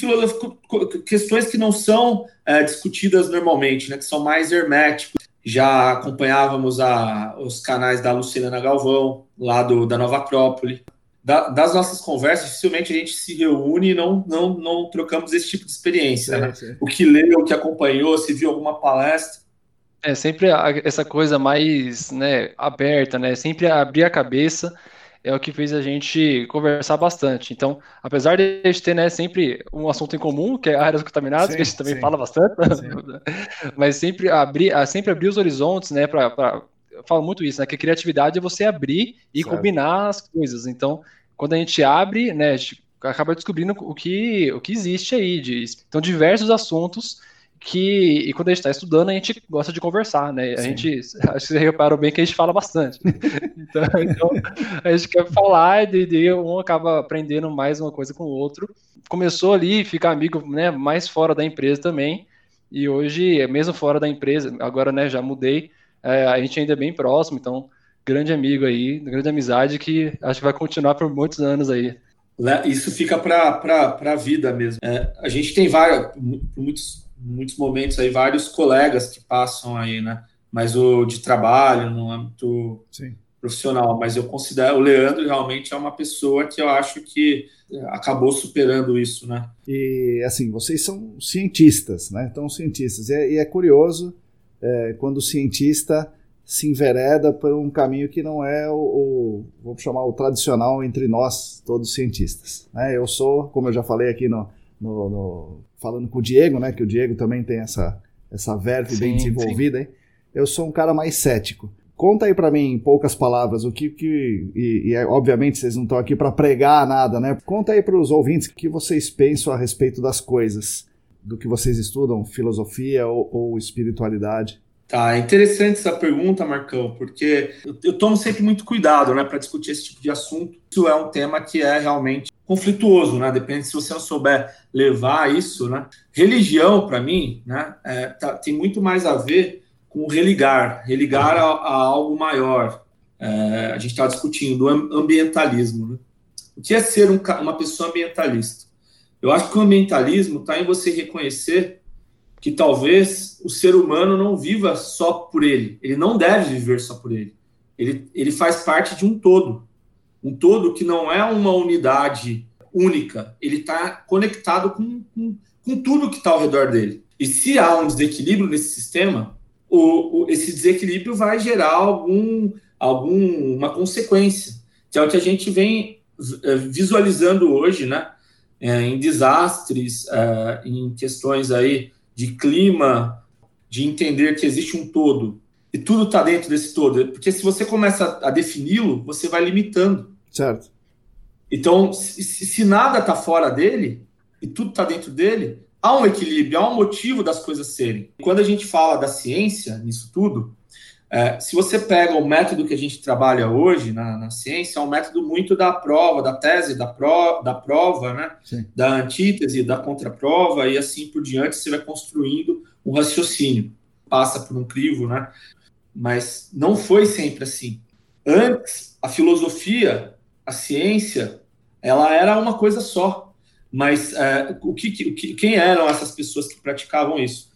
questões que não são é, discutidas normalmente, né? Que são mais herméticos. Já acompanhávamos a, os canais da Lucilena Galvão, lá do, da Nova Acrópole da, das nossas conversas, dificilmente a gente se reúne e não, não, não trocamos esse tipo de experiência. né? O que leu, o que acompanhou, se viu alguma palestra. É sempre essa coisa mais né, aberta, né? Sempre abrir a cabeça é o que fez a gente conversar bastante. Então, apesar de a gente ter né, sempre um assunto em comum, que é áreas contaminadas, sim, que a gente também sim. fala bastante, mas sempre abrir, sempre abrir os horizontes, né, para eu falo muito isso, né? Que a criatividade é você abrir e certo. combinar as coisas. Então, quando a gente abre, né, a gente acaba descobrindo o que, o que existe aí. De, então, diversos assuntos que, e quando a gente está estudando, a gente gosta de conversar, né? A Sim. gente, acho que você reparou bem que a gente fala bastante. então, então, a gente quer falar e de, um acaba aprendendo mais uma coisa com o outro. Começou ali, ficar amigo, né, mais fora da empresa também, e hoje, mesmo fora da empresa, agora, né, já mudei, é, a gente ainda é bem próximo, então, grande amigo aí, grande amizade que acho que vai continuar por muitos anos aí. Isso fica para a vida mesmo. É, a gente tem vários, muitos, muitos momentos aí, vários colegas que passam aí, né? Mas o de trabalho, no âmbito Sim. profissional. Mas eu considero o Leandro realmente é uma pessoa que eu acho que acabou superando isso, né? E assim, vocês são cientistas, né? Então, cientistas. E é, e é curioso é, quando o cientista se envereda por um caminho que não é o, o vamos chamar o tradicional entre nós, todos cientistas. Né? Eu sou, como eu já falei aqui no, no, no, falando com o Diego, né, que o Diego também tem essa, essa verve sim, bem desenvolvida, hein? eu sou um cara mais cético. Conta aí para mim, em poucas palavras, o que. que e, e é, obviamente vocês não estão aqui para pregar nada, né? Conta aí para os ouvintes o que vocês pensam a respeito das coisas do que vocês estudam, filosofia ou, ou espiritualidade? Tá, é interessante essa pergunta, Marcão, porque eu, eu tomo sempre muito cuidado, né, para discutir esse tipo de assunto. Isso é um tema que é realmente conflituoso, né? Depende se você não souber levar isso, né? Religião, para mim, né, é, tá, tem muito mais a ver com religar, religar a, a algo maior. É, a gente está discutindo ambientalismo, né? O que é ser um, uma pessoa ambientalista? Eu acho que o ambientalismo está em você reconhecer que talvez o ser humano não viva só por ele. Ele não deve viver só por ele. Ele, ele faz parte de um todo. Um todo que não é uma unidade única, ele está conectado com, com, com, tudo que está ao redor dele. E se há um desequilíbrio nesse sistema, o, o, esse desequilíbrio vai gerar algum, alguma consequência, que é o que a gente vem eh, visualizando hoje, né? É, em desastres, é, em questões aí de clima, de entender que existe um todo e tudo está dentro desse todo. Porque se você começa a defini-lo, você vai limitando. Certo. Então, se, se nada está fora dele e tudo está dentro dele, há um equilíbrio, há um motivo das coisas serem. Quando a gente fala da ciência nisso tudo, é, se você pega o método que a gente trabalha hoje na, na, ciência, é um método muito da prova, da tese, da, pro, da prova, né? da antítese, da contraprova, e assim por diante, você vai construindo um raciocínio. Passa por um crivo, né? Mas não foi sempre assim. Antes, a filosofia a ciência ela era uma coisa só. Mas é, o, que, que, quem eram essas pessoas que praticavam isso?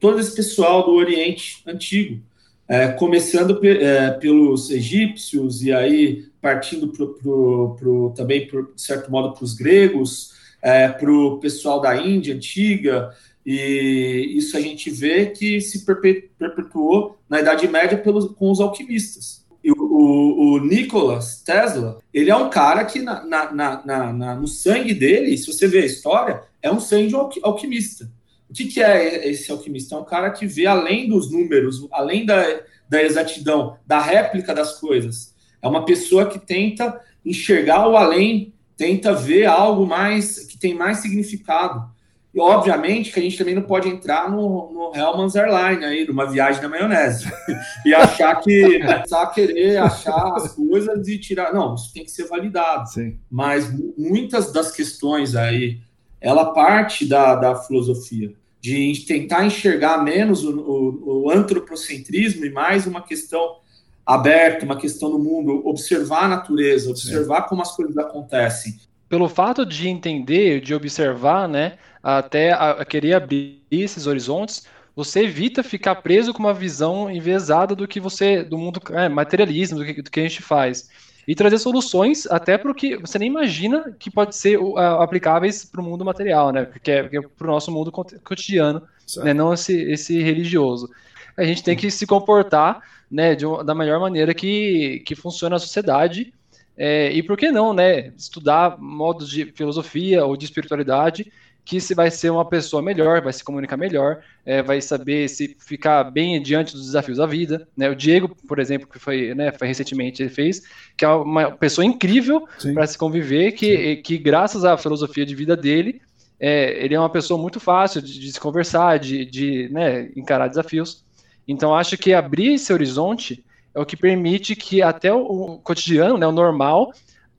Todo esse pessoal do Oriente Antigo, é, começando pe, é, pelos egípcios e aí partindo pro, pro, pro também, por certo modo, para os gregos, é, para o pessoal da Índia Antiga, e isso a gente vê que se perpetuou na Idade Média pelos, com os alquimistas o, o Nicholas Tesla, ele é um cara que na, na, na, no sangue dele, se você ver a história, é um sangue de alquimista. O que, que é esse alquimista? É um cara que vê além dos números, além da, da exatidão, da réplica das coisas. É uma pessoa que tenta enxergar o além, tenta ver algo mais que tem mais significado. E, obviamente, que a gente também não pode entrar no, no Hellman's Airline aí, numa viagem da maionese. e achar que só querer achar as coisas e tirar. Não, isso tem que ser validado. Sim. Mas muitas das questões aí, ela parte da, da filosofia, de tentar enxergar menos o, o, o antropocentrismo e mais uma questão aberta, uma questão do mundo, observar a natureza, observar Sim. como as coisas acontecem. Pelo fato de entender, de observar, né? até a, a querer abrir esses horizontes, você evita ficar preso com uma visão enviesada do que você, do mundo é, materialismo, do que, do que, a gente faz. E trazer soluções até para o que você nem imagina que pode ser uh, aplicáveis para o mundo material, né? Porque é, é para o nosso mundo cotidiano, né? não esse, esse religioso. A gente tem que se comportar né, de, da melhor maneira que, que funciona a sociedade. É, e por que não, né? Estudar modos de filosofia ou de espiritualidade que se vai ser uma pessoa melhor, vai se comunicar melhor, é, vai saber se ficar bem diante dos desafios da vida. Né? O Diego, por exemplo, que foi, né, foi recentemente, ele fez, que é uma pessoa incrível para se conviver, que, que graças à filosofia de vida dele, é, ele é uma pessoa muito fácil de, de se conversar, de, de né, encarar desafios. Então, acho que abrir esse horizonte é o que permite que até o, cotidiano, né, o normal,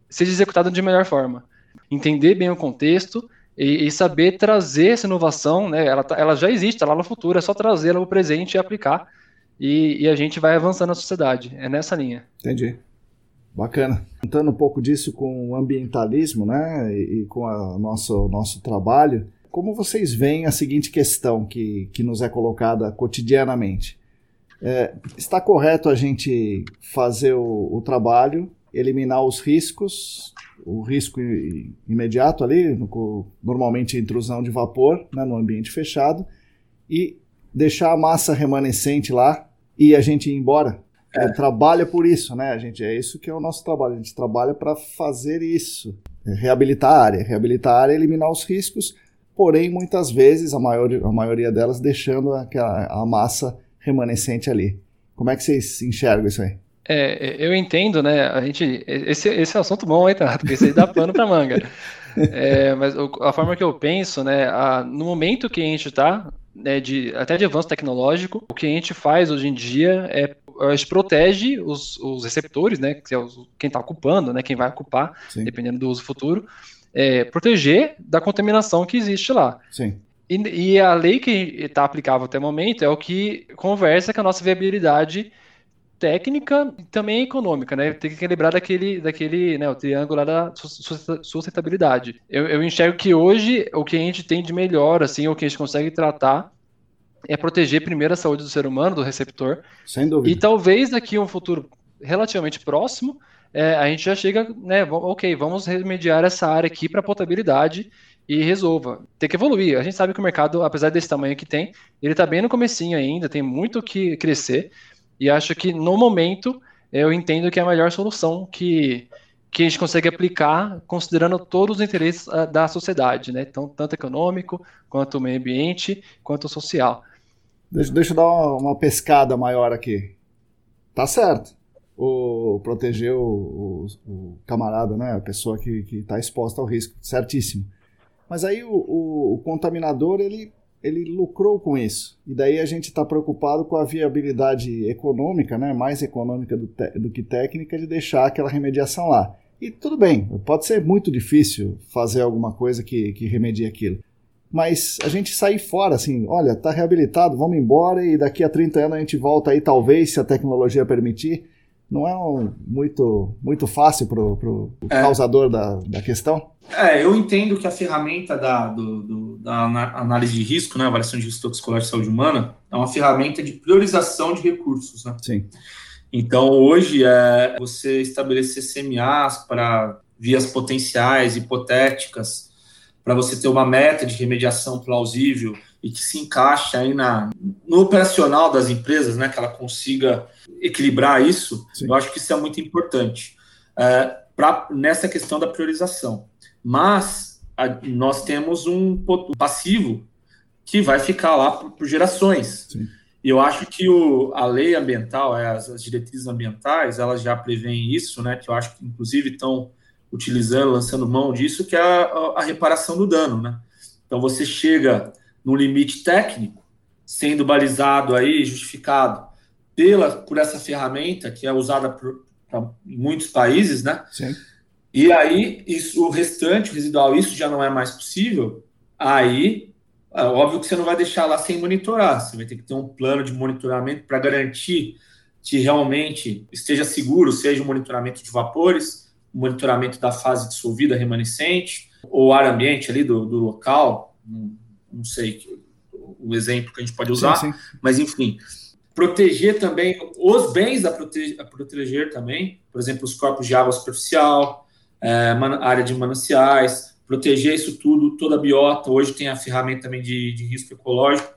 seja executado de melhor forma. Entender bem o contexto, e, e, saber trazer essa inovação, né? Ela, tá, ela já existe, está lá no futuro, é só trazê-la para o presente e aplicar. E, e, a gente vai avançando na sociedade. É nessa linha. Entendi. Bacana. Contando um pouco disso com o ambientalismo, né? E, e com o nosso, nosso trabalho, como vocês veem a seguinte questão que, que nos é colocada cotidianamente? É, está correto a gente fazer o, o trabalho, eliminar os riscos o risco imediato ali, no, normalmente intrusão de vapor né, no ambiente fechado, e deixar a massa remanescente lá e a gente ir embora. É. trabalha por isso, né? A gente é isso que é o nosso trabalho. A gente trabalha para fazer isso, é reabilitar a área, reabilitar a área, eliminar os riscos. Porém, muitas vezes a, maior, a maioria delas deixando aquela, a massa remanescente ali. Como é que vocês enxergam isso aí? É, eu entendo, né? A gente, esse, esse é um assunto bom, hein, Tato? Porque esse aí dá pano para manga. É, mas a forma que eu penso, né? A, no momento que a gente está, né, de, até de avanço tecnológico, o que a gente faz hoje em dia é a gente protege os, os receptores, né? Que é os, quem está ocupando, né? Quem vai ocupar, Sim. dependendo do uso futuro, é, proteger da contaminação que existe lá. Sim. E, e a lei que está aplicável até o momento é o que conversa com a nossa viabilidade técnica e também econômica, né? Tem que lembrar daquele, daquele né, o triângulo lá da sustentabilidade. Eu, eu enxergo que hoje o que a gente tem de melhor, assim, o que a gente consegue tratar é proteger primeiro a saúde do ser humano, do receptor. Sem dúvida. E talvez daqui a um futuro relativamente próximo, é, a gente já chega, né, ok, vamos remediar essa área aqui para potabilidade e resolva. Tem que evoluir. A gente sabe que o mercado, apesar desse tamanho que tem, ele está bem no comecinho ainda, tem muito que crescer, e acho que no momento eu entendo que é a melhor solução que, que a gente consegue aplicar considerando todos os interesses uh, da sociedade, né? Então, tanto econômico, quanto meio ambiente, quanto social. Deixa, deixa eu dar uma, uma pescada maior aqui. Tá certo. O, proteger o, o, o, camarada, né? A pessoa que está exposta ao risco. Certíssimo. Mas aí o, o, o contaminador, ele ele lucrou com isso. E daí a gente está preocupado com a viabilidade econômica, né, mais econômica do, do, que técnica, de deixar aquela remediação lá. E tudo bem, pode ser muito difícil fazer alguma coisa que, que remedie aquilo. Mas a gente sair fora, assim, olha, está reabilitado, vamos embora e daqui a 30 anos a gente volta aí, talvez, se a tecnologia permitir. Não é um, muito, muito fácil para o é. causador da, da questão? É, eu entendo que a ferramenta da, do, do, da análise de risco, né, avaliação de risco toxicológico de saúde humana, é uma ferramenta de priorização de recursos. Né? Sim. Então, hoje, é você estabelecer CMAs para vias potenciais, hipotéticas, para você ter uma meta de remediação plausível e que se encaixe aí na, no operacional das empresas, né, que ela consiga equilibrar isso, Sim. eu acho que isso é muito importante é, pra, nessa questão da priorização. Mas a, nós temos um passivo que vai ficar lá por, por gerações. Sim. E eu acho que o, a lei ambiental, é, as, as, diretrizes ambientais, elas já prevêem isso, né? Que eu acho que, inclusive, estão utilizando, lançando mão disso, que é a, a, reparação do dano, né? Então, você chega no limite técnico, sendo balizado aí, justificado pela, por essa ferramenta que é usada por, por muitos países, né? Sim. E aí, isso, o restante, o residual, isso já não é mais possível, aí, é óbvio que você não vai deixar lá sem monitorar, você vai ter que ter um plano de monitoramento para garantir que realmente esteja seguro, seja o monitoramento de vapores, o monitoramento da fase dissolvida remanescente, ou ar ambiente ali do, do local, não, sei o exemplo que a gente pode usar, sim, sim. mas enfim, proteger também os bens a, a proteger também, por exemplo, os corpos de água superficial, é, área de mananciais, proteger isso tudo, toda a biota. Hoje tem a ferramenta também de, de risco ecológico,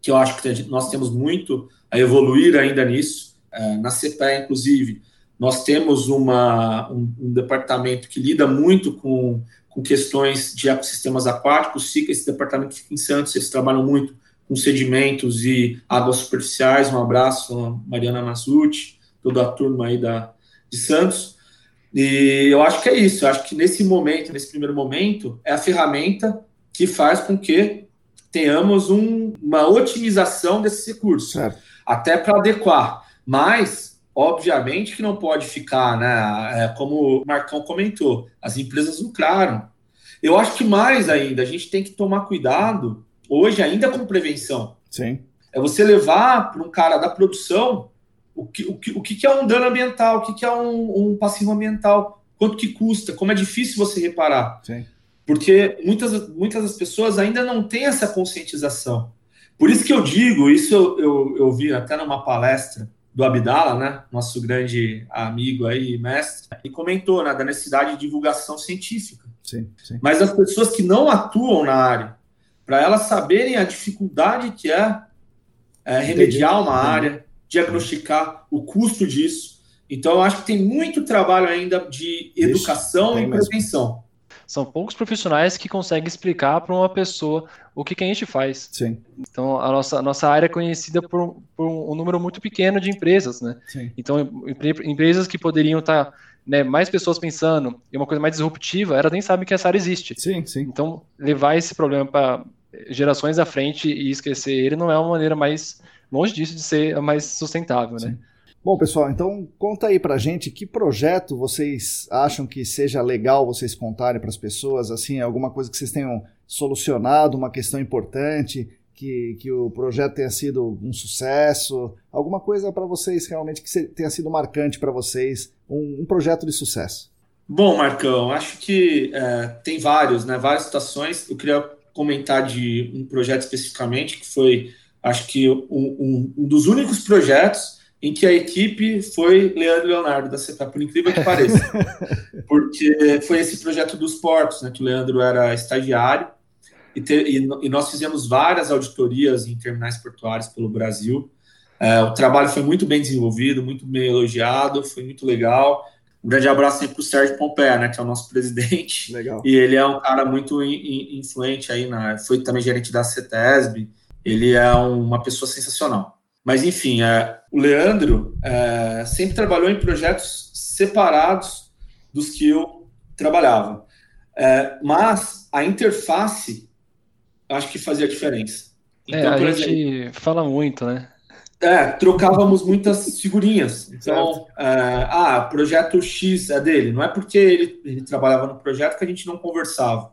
que eu acho que nós temos muito a evoluir ainda nisso. É, na CPE, inclusive, nós temos uma, um, um, departamento que lida muito com, com questões de ecossistemas aquáticos. SICA, esse departamento fica em Santos, eles trabalham muito com sedimentos e águas superficiais. Um abraço, Mariana Masucci, toda a turma aí da, de Santos. E eu acho que é isso. Eu acho que nesse momento, nesse primeiro momento, é a ferramenta que faz com que tenhamos um, uma otimização desses recursos, certo. até para adequar. Mas, obviamente, que não pode ficar, né? É, como o Marcão comentou, as empresas lucraram. Eu acho que mais ainda, a gente tem que tomar cuidado, hoje, ainda com prevenção. Sim. É você levar para um cara da produção o que, o que, o que é um dano ambiental, o que é um, um passivo ambiental, quanto que custa, como é difícil você reparar. Sim. Porque muitas, muitas das pessoas ainda não têm essa conscientização. Por isso que eu digo, isso eu, eu, eu vi até numa palestra do Abdala, né, nosso grande amigo aí, mestre, e comentou né, da necessidade de divulgação científica. Sim, sim. Mas as pessoas que não atuam na área, para elas saberem a dificuldade que é, é remediar uma área, diagnosticar o custo disso. Então, eu acho que tem muito trabalho ainda de educação e prevenção. São poucos profissionais que conseguem explicar para uma pessoa o que, que, a gente faz. Sim. Então, a nossa, a nossa área é conhecida por, por um número muito pequeno de empresas, né? Sim. Então, empresas que poderiam estar tá, né, mais pessoas pensando em uma coisa mais disruptiva, elas nem sabem que essa área existe. Sim, sim. Então, levar esse problema para gerações à frente e esquecer ele não é uma maneira mais longe disso de ser mais sustentável, né? Sim. Bom, pessoal, então conta aí pra gente que projeto vocês acham que seja legal vocês contarem para as pessoas, assim, alguma coisa que vocês tenham solucionado, uma questão importante, que, que o projeto tenha sido um sucesso, alguma coisa para vocês realmente que tenha sido marcante para vocês, um, um, projeto de sucesso. Bom, Marcão, acho que é, tem vários, né, várias situações. Eu queria comentar de um projeto especificamente que foi acho que um, um, um dos únicos projetos em que a equipe foi Leandro Leonardo da CEPA, por incrível que pareça. Porque foi esse projeto dos portos, né, que o Leandro era estagiário, e, te, e, e nós fizemos várias auditorias em terminais portuários pelo Brasil. É, o trabalho foi muito bem desenvolvido, muito bem elogiado, foi muito legal. Um grande abraço aí para o Sérgio Pompé, né, que é o nosso presidente. Legal. E ele é um cara muito in, in, influente aí, na, foi também gerente da CETESB. Ele é uma pessoa sensacional. Mas, enfim, é, o Leandro é, sempre trabalhou em projetos separados dos que eu trabalhava. É, mas a interface, acho que fazia diferença. É, então, a gente exemplo, fala muito, né? É, trocávamos muitas figurinhas. Então, é, ah, projeto X é dele. Não é porque ele, ele trabalhava no projeto que a gente não conversava.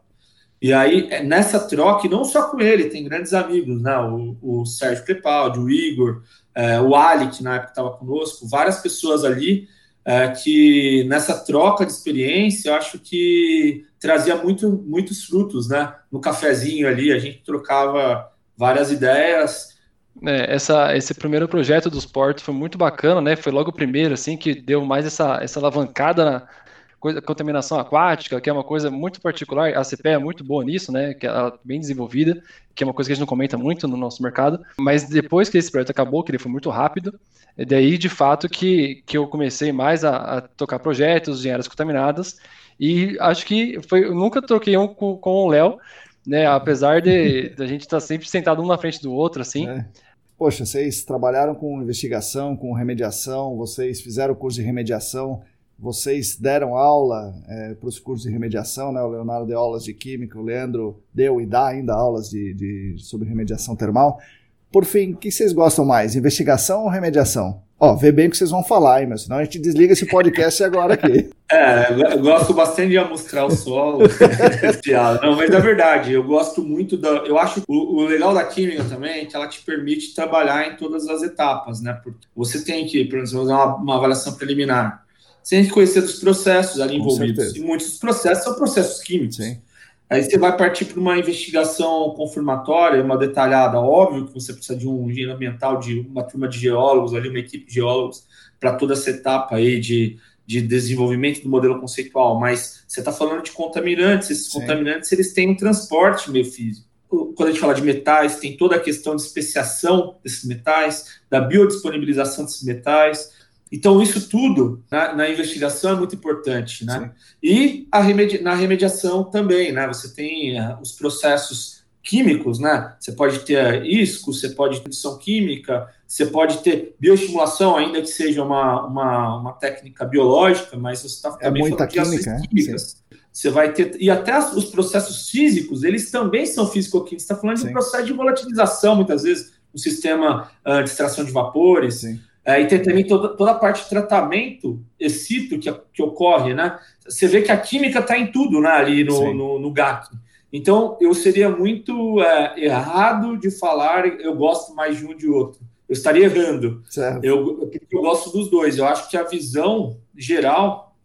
E aí, é, nessa troca, e não só com ele, tem grandes amigos, né? O, o Sérgio Crepaldi, o Igor, é, o Ali, que na época estava conosco, várias pessoas ali é, que nessa troca de experiência, eu acho que trazia muito, muitos frutos, né? No cafezinho ali, a gente trocava várias ideias. É, essa, esse primeiro projeto dos portos foi muito bacana, né? Foi logo o primeiro, assim, que deu mais essa, essa alavancada na, coisa, contaminação aquática, que é uma coisa muito particular, a CPE é muito boa nisso, né, que é bem desenvolvida, que é uma coisa que a gente não comenta muito no nosso mercado, mas depois que esse projeto acabou, que ele foi muito rápido, é daí, de fato, que, que eu comecei mais a, a tocar projetos em áreas contaminadas, e acho que foi, eu nunca troquei um com, com o Léo, né, apesar de, de a gente estar tá sempre sentado um na frente do outro, assim, é. Poxa, vocês trabalharam com investigação, com remediação, vocês fizeram o curso de remediação, vocês deram aula é, para os cursos de remediação, né? O Leonardo deu aulas de química, o Leandro deu e dá ainda aulas de, de sobre remediação termal. Por fim, o que vocês gostam mais, investigação ou remediação? Ó, vê bem o que vocês vão falar, hein, meu, senão a gente desliga esse podcast agora aqui. É, eu gosto bastante de amostrar o solo. Não, mas é verdade, eu gosto muito da. Eu acho o, o, legal da química também é que ela te permite trabalhar em todas as etapas, né? Porque você tem que, por exemplo, fazer uma, uma avaliação preliminar sem conhecer dos processos ali envolvidos. E muitos dos processos são processos químicos. Sim. Aí você vai partir para uma investigação confirmatória, uma detalhada. Óbvio que você precisa de um engenheiro ambiental, de uma turma de geólogos ali, uma equipe de geólogos, para toda essa etapa aí de, de desenvolvimento do modelo conceitual. Mas você está falando de contaminantes. Esses Sim. contaminantes eles têm um transporte meio físico. Quando a gente fala de metais, tem toda a questão de especiação desses metais, da biodisponibilização desses metais então, isso tudo na, na, investigação é muito importante, né? Sim. E na remediação também, né? Você tem uh, os processos químicos, né? Você pode ter isco, você pode ter redução química, você pode ter bioestimulação, ainda que seja uma, uma, uma técnica biológica, mas você está é muita química, é? químicas. Você vai ter. E até os processos físicos, eles também são físico-químicos. Você está falando Sim. de um processo de volatilização, muitas vezes, um sistema uh, de extração de vapores. Sim. É, e tem também toda, toda a parte de tratamento excito que, que ocorre, né? Você vê que a química está em tudo né, ali no, no, no, GAC. Então, eu seria muito é, errado de falar eu gosto mais de um de outro. Eu estaria errando. Eu, eu gosto dos dois. Eu acho que a visão geral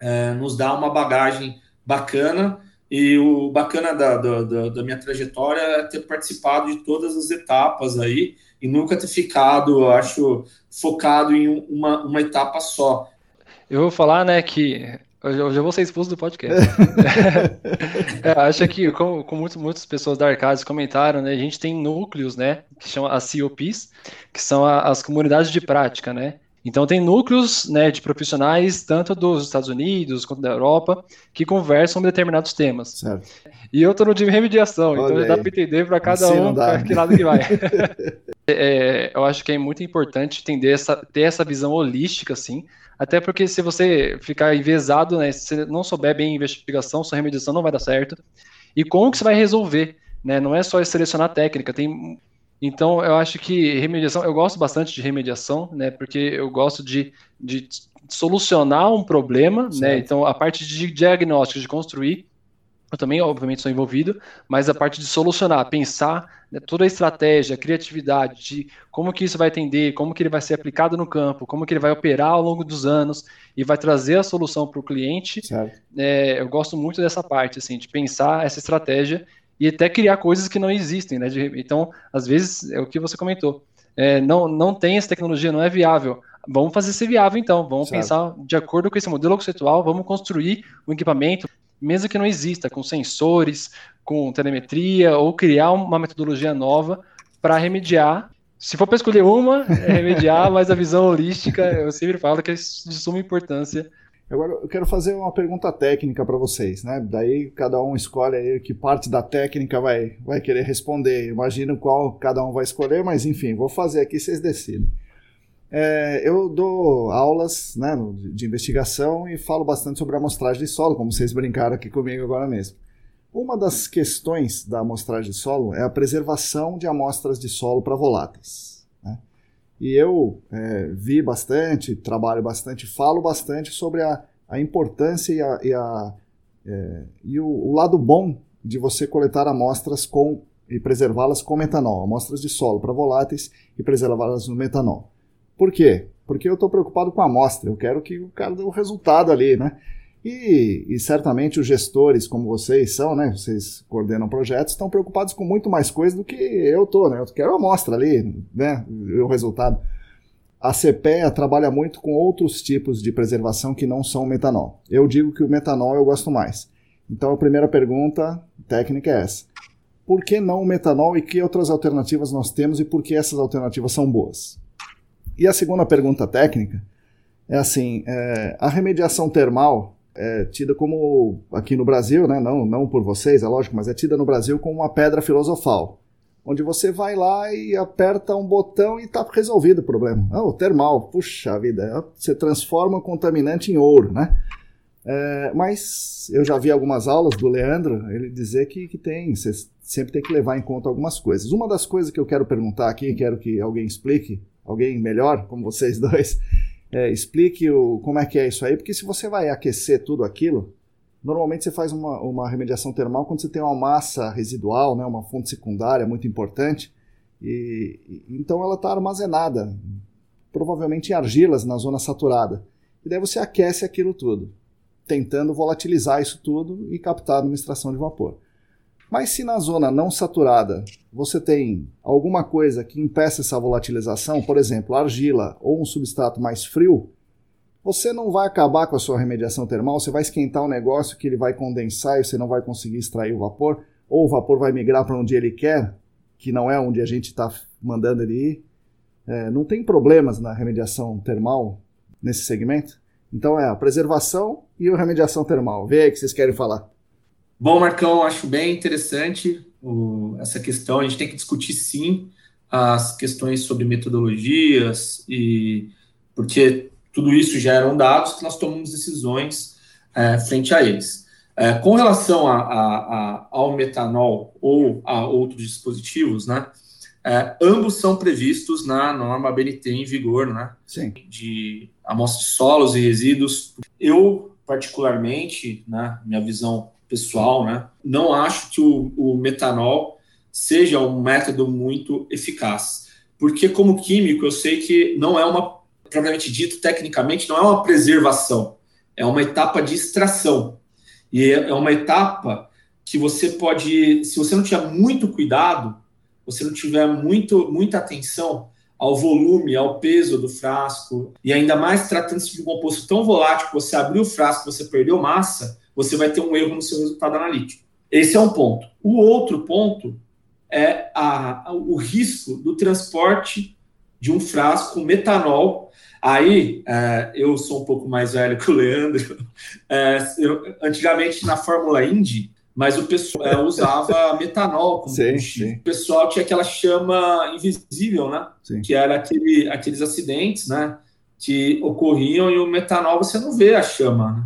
é, nos dá uma bagagem bacana. E o bacana da, da, da minha trajetória é ter participado de todas as etapas aí e nunca ter ficado, eu acho, focado em uma, uma etapa só. Eu vou falar, né, que eu já vou ser expulso do podcast. é, acho que, como, como muitas, muitas pessoas da Arcades comentaram, né, a gente tem núcleos, né, que chamam as COPs, que são a, as comunidades de prática, né, então, tem núcleos né, de profissionais, tanto dos Estados Unidos quanto da Europa, que conversam sobre determinados temas. Certo. E eu estou no de remediação, Olha então já dá para entender para cada assim um para que lado que vai. é, eu acho que é muito importante entender essa, ter essa visão holística, assim, até porque se você ficar envezado, né, se você não souber bem investigação, sua remediação não vai dar certo. E como que você vai resolver? Né? Não é só selecionar técnica, tem então, eu acho que remediação, eu gosto bastante de remediação, né? Porque eu gosto de, de solucionar um problema, né? certo. né? Então, a parte de diagnóstico, de construir, eu também, obviamente, sou envolvido, mas a parte de solucionar, pensar né, toda a estratégia, a criatividade, de como que isso vai atender, como que ele vai ser aplicado no campo, como que ele vai operar ao longo dos anos e vai trazer a solução para o cliente. É, eu gosto muito dessa parte, assim, de pensar essa estratégia e até criar coisas que não existem, né? De, então, às vezes, é o que você comentou. é, não, não tem essa tecnologia, não é viável. Vamos fazer ser viável então, vamos certo. pensar de acordo com esse modelo conceitual, vamos construir um equipamento, mesmo que não exista, com sensores, com telemetria, ou criar uma metodologia nova para remediar. Se for para escolher uma, é remediar, mas a visão holística, eu sempre falo que é de suma importância Agora eu quero fazer uma pergunta técnica para vocês, né? Daí cada um escolhe aí que parte da técnica vai, vai querer responder. Imagino qual cada um vai escolher, mas enfim, vou fazer aqui, vocês decidem. É, eu dou aulas né, de investigação e falo bastante sobre amostragem de solo, como vocês brincaram aqui comigo agora mesmo. Uma das questões da amostragem de solo é a preservação de amostras de solo para voláteis. E eu é, vi bastante, trabalho bastante, falo bastante sobre a, a importância e, a, e, a, é, e o, o, lado bom de você coletar amostras com e preservá-las com metanol, amostras de solo para voláteis e preservá-las no metanol. Por quê? Porque eu estou preocupado com a amostra, eu quero que o cara dê o resultado ali, né? E, e, certamente os gestores, como vocês são, né? Vocês coordenam projetos, estão preocupados com muito mais coisas do que eu tô, né? Eu quero a amostra ali, né? O resultado. A CPEA trabalha muito com outros tipos de preservação que não são o metanol. Eu digo que o metanol eu gosto mais. Então a primeira pergunta técnica é essa. Por que não o metanol e que outras alternativas nós temos e por que essas alternativas são boas? E a segunda pergunta técnica é assim: é, a remediação termal é tida como, aqui no Brasil, né, não, não por vocês, é lógico, mas é tida no Brasil como uma pedra filosofal. Onde você vai lá e aperta um botão e está resolvido o problema. Oh, termal, puxa vida, é, você transforma o contaminante em ouro, né? É, mas eu já vi algumas aulas do Leandro, ele dizer que, que tem, você sempre tem que levar em conta algumas coisas. Uma das coisas que eu quero perguntar aqui, quero que alguém explique, alguém melhor, como vocês dois, é, explique o, como é que é isso aí, porque se você vai aquecer tudo aquilo, normalmente você faz uma, uma remediação termal quando você tem uma massa residual, né, uma fonte secundária muito importante, e, e então ela está armazenada, provavelmente em argilas na zona saturada. E daí você aquece aquilo tudo, tentando volatilizar isso tudo e captar numa extração de vapor. Mas se na zona não saturada você tem alguma coisa que impeça essa volatilização, por exemplo, argila ou um substrato mais frio, você não vai acabar com a sua remediação termal, você vai esquentar o negócio que ele vai condensar e você não vai conseguir extrair o vapor, ou o vapor vai migrar para onde ele quer, que não é onde a gente está mandando ele ir. É, não tem problemas na remediação termal nesse segmento? Então é a preservação e a remediação termal. Vê aí o que vocês querem falar. Bom, Marcão, acho bem interessante o, essa questão. A gente tem que discutir sim as questões sobre metodologias e porque tudo isso já eram dados que nós tomamos decisões é, frente a eles. É, com relação a, a, a, ao metanol ou a outros dispositivos, né, é, ambos são previstos na norma BNT em vigor, né, Sim. de amostra de solos e resíduos. Eu, particularmente, né, minha visão pessoal, né? Não acho que o, o metanol seja um método muito eficaz, porque como químico eu sei que não é uma, propriamente dito, tecnicamente não é uma preservação, é uma etapa de extração e é, é uma etapa que você pode, se você não tiver muito cuidado, você não tiver muito, muita atenção ao volume, ao peso do frasco, e ainda mais tratando-se de um composto tão volátil que você abriu o frasco, você perdeu massa, você vai ter um erro no seu resultado analítico. Esse é um ponto. O outro ponto é a, o risco do transporte de um frasco com metanol. Aí, é, eu sou um pouco mais velho que o Leandro. É, eu, antigamente, na Fórmula Indy, mas o pessoal é, usava metanol como sim, sim. O pessoal tinha aquela chama invisível, né? Sim. Que era aquele, aqueles acidentes, né? Que ocorriam e o metanol você não vê a chama, né?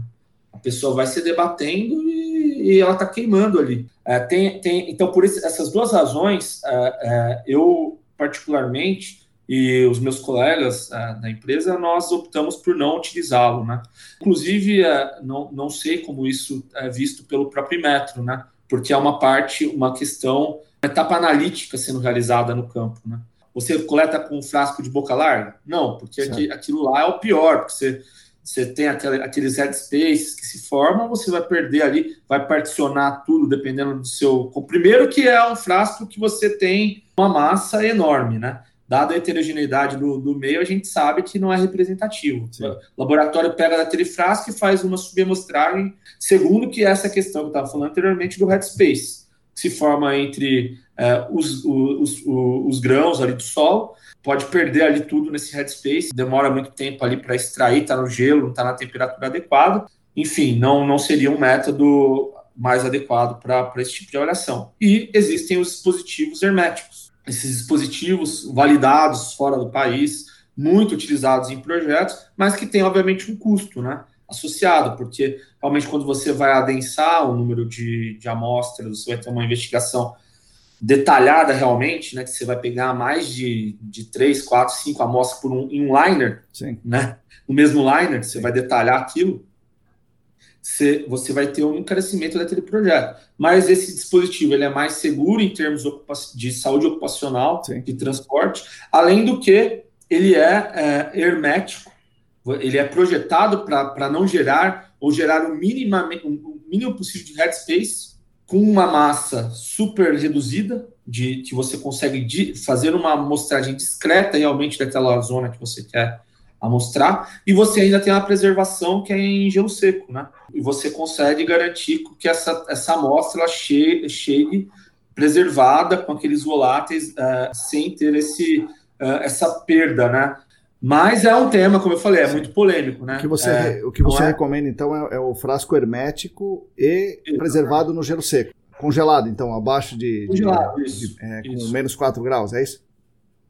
Pessoa vai se debatendo e, e ela está queimando ali. É, tem, tem, então, por esse, essas duas razões, é, é, eu particularmente e os meus colegas é, da empresa, nós optamos por não utilizá-lo, né? Inclusive, é, não, não sei como isso é visto pelo próprio Metro, né? Porque é uma parte, uma questão, uma etapa analítica sendo realizada no campo, né? Você coleta com um frasco de boca larga? Não, porque aqui, aquilo lá é o pior, porque você você tem aquele, aqueles headspaces que se formam, você vai perder ali, vai particionar tudo dependendo do seu. Primeiro que é um frasco que você tem uma massa enorme, né? dada a heterogeneidade do, do meio, a gente sabe que não é representativo. Sim. O laboratório pega daquele frasco e faz uma subamostragem, segundo que essa questão que eu estava falando anteriormente do headspace, que se forma entre é, os, os, os, os, grãos ali do solo, pode perder ali tudo nesse headspace, demora muito tempo ali para extrair, está no gelo, não está na temperatura adequada. Enfim, não, não seria um método mais adequado para esse tipo de avaliação. E existem os dispositivos herméticos. Esses dispositivos validados fora do país, muito utilizados em projetos, mas que tem, obviamente, um custo né, associado, porque realmente quando você vai adensar o número de, de amostras, você vai ter uma investigação detalhada realmente, né, que você vai pegar mais de, de 3, 4, 5 amostras por um, em um liner, Sim. né, no mesmo liner, você Sim. vai detalhar aquilo, você, você vai ter um encarecimento daquele projeto. Mas esse dispositivo ele é mais seguro em termos de saúde ocupacional Sim. e transporte, além do que ele é, é hermético, ele é projetado para não gerar ou gerar o, minimamente, o mínimo possível de headspace com uma massa super reduzida, de que você consegue fazer uma amostragem discreta realmente daquela zona que você quer amostrar, e você ainda tem uma preservação que é em gelo seco, né? E você consegue garantir que essa, essa amostra ela chegue, chegue preservada com aqueles voláteis uh, sem ter esse, uh, essa perda, né? Mas é um tema, como eu falei, é muito polêmico, né? O que você, é, o que você é... recomenda, então, é, é, o frasco hermético e preservado no gelo seco. Congelado, então, abaixo de. Congelado, de, isso, de, é, isso. Com menos 4 graus, é isso?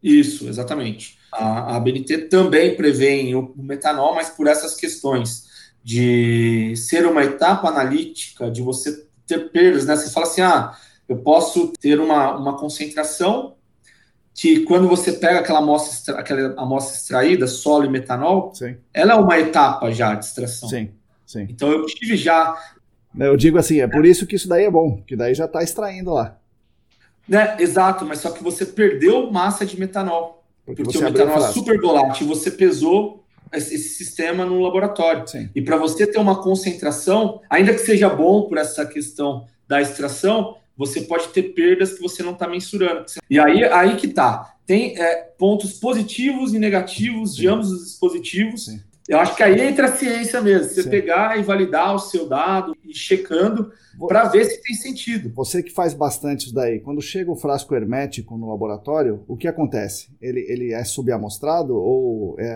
Isso, exatamente. A, a BNT também prevê o, o metanol, mas por essas questões de ser uma etapa analítica, de você ter perdas, né? Você fala assim, ah, eu posso ter uma, uma concentração que quando você pega aquela amostra, aquela amostra extraída, solo e metanol, sim. ela é uma etapa já de extração. Sim, sim. Então eu tive já. Eu digo assim, é por isso que isso daí é bom, que daí já está extraindo lá. Né, exato, mas só que você perdeu massa de metanol. Porque, porque o metanol é super volátil, você pesou esse sistema no laboratório. Sim. E para você ter uma concentração, ainda que seja bom por essa questão da extração, você pode ter perdas que você não está mensurando. E aí, aí que tá. Tem é, pontos positivos e negativos de ambos os dispositivos. Sim. Eu acho que aí entra a ciência mesmo. Você Sim. pegar e validar o seu dado e checando para ver se tem sentido. Você que faz bastante isso daí, quando chega o frasco hermético no laboratório, o que acontece? Ele, ele é subamostrado ou é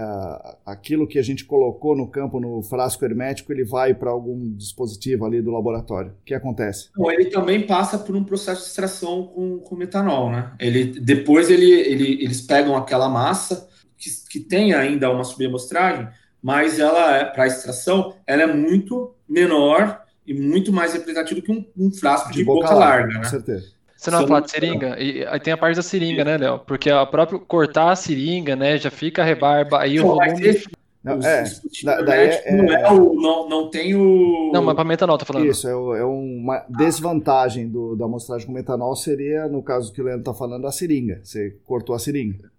aquilo que a gente colocou no campo no frasco hermético, ele vai para algum dispositivo ali do laboratório? O que acontece? Bom, ele também passa por um processo de extração com, com metanol, né? Ele, depois ele, ele, eles pegam aquela massa que, que tem ainda uma subamostragem, mas ela é para extração, ela é muito menor e muito mais representativo que um, um frasco de, de boca, boca, larga, larga né? Com certeza. Você não vai falar de seringa? E aí tem a parte da seringa, né, Léo? Porque a própria cortar a seringa, né, já fica a rebarba, aí o volume... Não, é, daí é, não, é o, não, não tem o. Não, mas para metanol, tô falando. Isso, é, é uma desvantagem do, da amostragem com metanol seria, no caso que o Leandro tá falando, a seringa. Você cortou a seringa.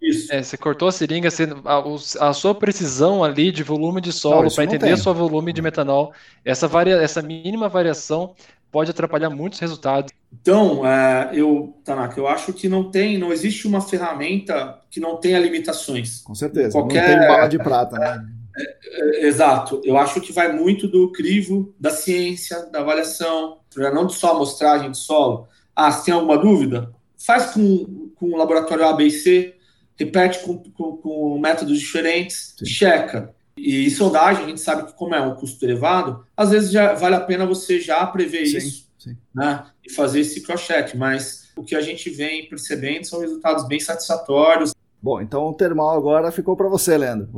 Isso. É, você cortou a seringa, você, a, a, sua precisão ali de volume de solo para entender o seu volume de metanol, essa, varia, essa mínima variação pode atrapalhar muitos resultados. Então, é, eu, Tanaka, eu acho que não tem, não existe uma ferramenta que não tenha limitações. Com certeza, Qualquer, não tem bala de prata, né? É, é, exato. Eu acho que vai muito do crivo da ciência, da avaliação, não de só amostragem de solo. Ah, se tem alguma dúvida, faz com, com o laboratório ABC, repete com, com, com métodos diferentes, Sim. checa. E sondagem, a gente sabe que como é um custo elevado, às vezes já vale a pena você já prever sim, isso sim. Né, e fazer esse cross-check. Mas o que a gente vem percebendo são resultados bem satisfatórios. Bom, então o termal agora ficou para você, Leandro.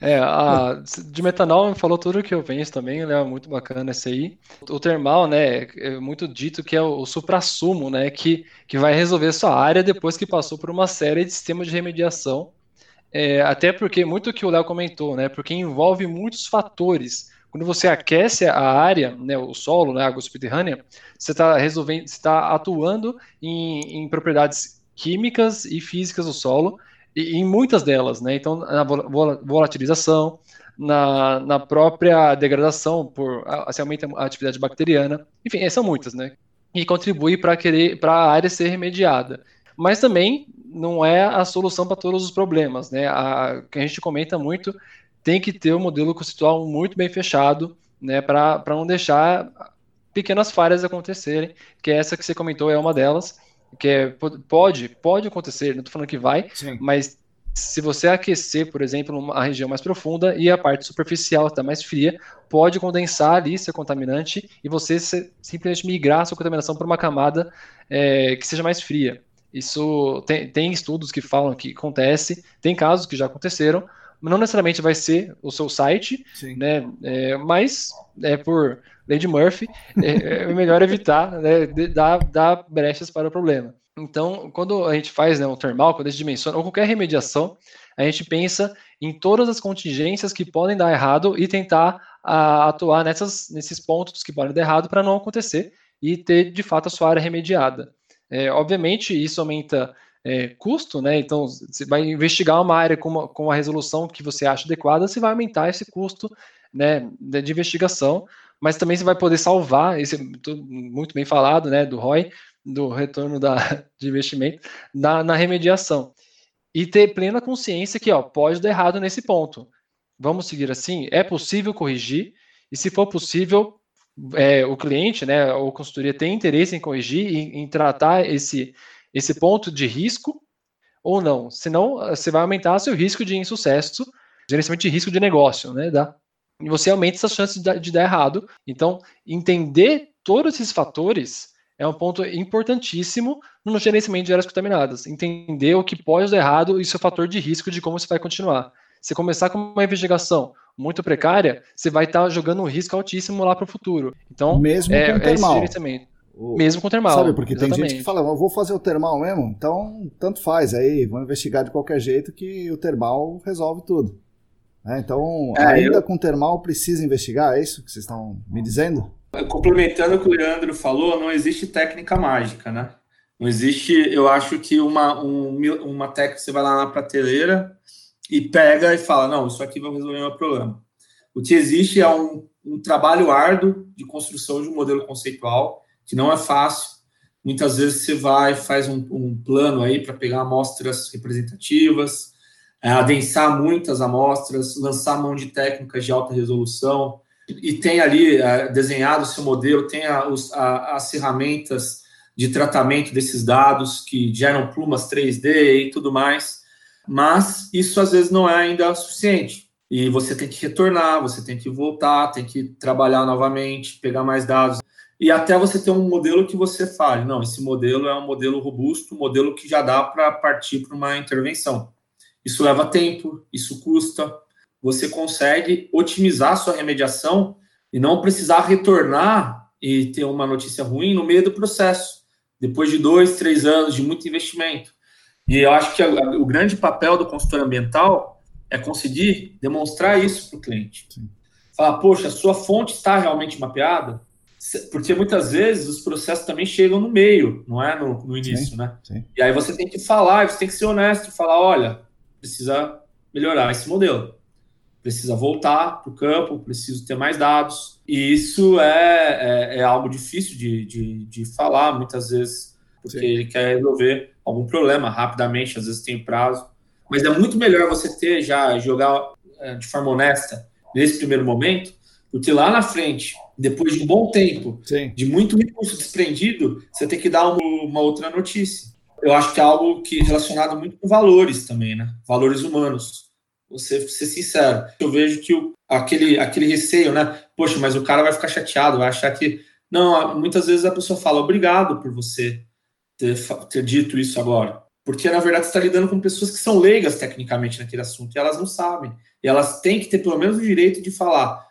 é, é, a, de metanol falou tudo que eu penso também, é muito bacana esse aí. O termal, né, é muito dito que é o, o supra-sumo, né, que, que vai resolver sua área depois que passou por uma série de sistemas de remediação. É, até porque, muito que o Léo comentou, né, porque envolve muitos fatores. Quando você aquece a área, né, o solo, né, a água subterrânea, você está resolvendo, está atuando em, em propriedades químicas e físicas do solo, e em muitas delas, né? Então, na volatilização, na, na própria degradação, por assim, aumenta a atividade bacteriana, enfim, são muitas, né? E contribui para querer para a área ser remediada. mas também não é a solução para todos os problemas, né? A que a gente comenta muito tem que ter um modelo conceitual muito bem fechado, né, para não deixar pequenas falhas acontecerem, que essa que você comentou é uma delas, que é, pode, pode acontecer, não estou falando que vai, Sim. mas se você aquecer, por exemplo, uma região mais profunda e a parte superficial está mais fria, pode condensar ali seu contaminante e você simplesmente migrar sua contaminação para uma camada é, que seja mais fria. Isso tem, tem, estudos que falam que acontece, tem casos que já aconteceram, não necessariamente vai ser o seu site, Sim. né? É, mas é por lei de Murphy, é, é melhor evitar né, dar, dar brechas para o problema. Então, quando a gente faz né, o termal, quando a gente dimensiona, ou qualquer remediação, a gente pensa em todas as contingências que podem dar errado e tentar a, atuar nessas, nesses pontos que podem dar errado para não acontecer e ter, de fato, a sua área remediada. É, obviamente, isso aumenta é, custo, né? Então, você vai investigar uma área com, uma, com a resolução que você acha adequada, você vai aumentar esse custo né, de investigação, mas também você vai poder salvar, esse muito bem falado, né, do ROI, do retorno da, de investimento, na, na remediação. E ter plena consciência que ó, pode dar errado nesse ponto. Vamos seguir assim? É possível corrigir, e se for possível, é, o cliente, né, ou consultoria tem interesse em corrigir, em, em tratar esse, esse ponto de risco ou não. Senão, você vai aumentar seu risco de insucesso, gerenciamento de risco de negócio, né? Da, e você aumenta essas chances de, de dar errado. Então, entender todos esses fatores é um ponto importantíssimo no gerenciamento de áreas contaminadas. Entender o que pode dar errado e seu fator de risco de como você vai continuar. Se começar com uma investigação muito precária, você vai estar jogando um risco altíssimo lá para o futuro. Então, mesmo é, com é esse gerenciamento. O... Mesmo com termal. Sabe, porque exatamente. tem gente que fala, eu vou fazer o termal mesmo, então tanto faz aí, vamos investigar de qualquer jeito que o termal resolve tudo. É, então, é, ainda eu... com termal precisa investigar, é isso que vocês estão me dizendo? Complementando o que o Leandro falou, não existe técnica mágica, né? Não existe, eu acho que uma, um, uma técnica você vai lá na prateleira e pega e fala, não, isso aqui vai resolver meu problema. O que existe é um, um trabalho árduo de construção de um modelo conceitual, que não é fácil. Muitas vezes você vai faz um, um plano aí para pegar amostras representativas, é, adensar muitas amostras, lançar mão de técnicas de alta resolução, e tem ali é, desenhado o seu modelo, tem as ferramentas de tratamento desses dados que geram plumas 3D e tudo mais, mas isso às vezes não é ainda suficiente. E você tem que retornar, você tem que voltar, tem que trabalhar novamente, pegar mais dados. E até você ter um modelo que você fale, não, esse modelo é um modelo robusto, um modelo que já dá para partir para uma intervenção. Isso leva tempo, isso custa, você consegue otimizar sua remediação e não precisar retornar e ter uma notícia ruim no meio do processo, depois de dois, três anos de muito investimento. E eu acho que a, a, o grande papel do consultor ambiental é conseguir demonstrar isso para o cliente. Sim. Falar, poxa, a sua fonte está realmente mapeada? Porque muitas vezes os processos também chegam no meio, não é no, no início, sim, né? Sim. E aí você tem que falar, você tem que ser honesto e falar, olha, precisa melhorar esse modelo precisa voltar para o campo, preciso ter mais dados. E isso é, é, é algo difícil de, de, de, falar, muitas vezes, porque Sim. ele quer resolver algum problema rapidamente, às vezes tem prazo. Mas é muito melhor você ter já, jogar é, de forma honesta nesse primeiro momento, porque lá na frente, depois de um bom tempo, Sim. de muito recurso desprendido, você tem que dar uma, uma outra notícia. Eu acho que é algo que é relacionado muito com valores também, né? Valores humanos ser, ser sincero. Eu vejo que o, aquele, aquele receio, né? Poxa, mas o cara vai ficar chateado, vai achar que. Não, muitas vezes a pessoa fala obrigado por você ter, ter dito isso agora. Porque, na verdade, você está lidando com pessoas que são leigas tecnicamente naquele assunto e elas não sabem. E elas têm que ter pelo menos o direito de falar: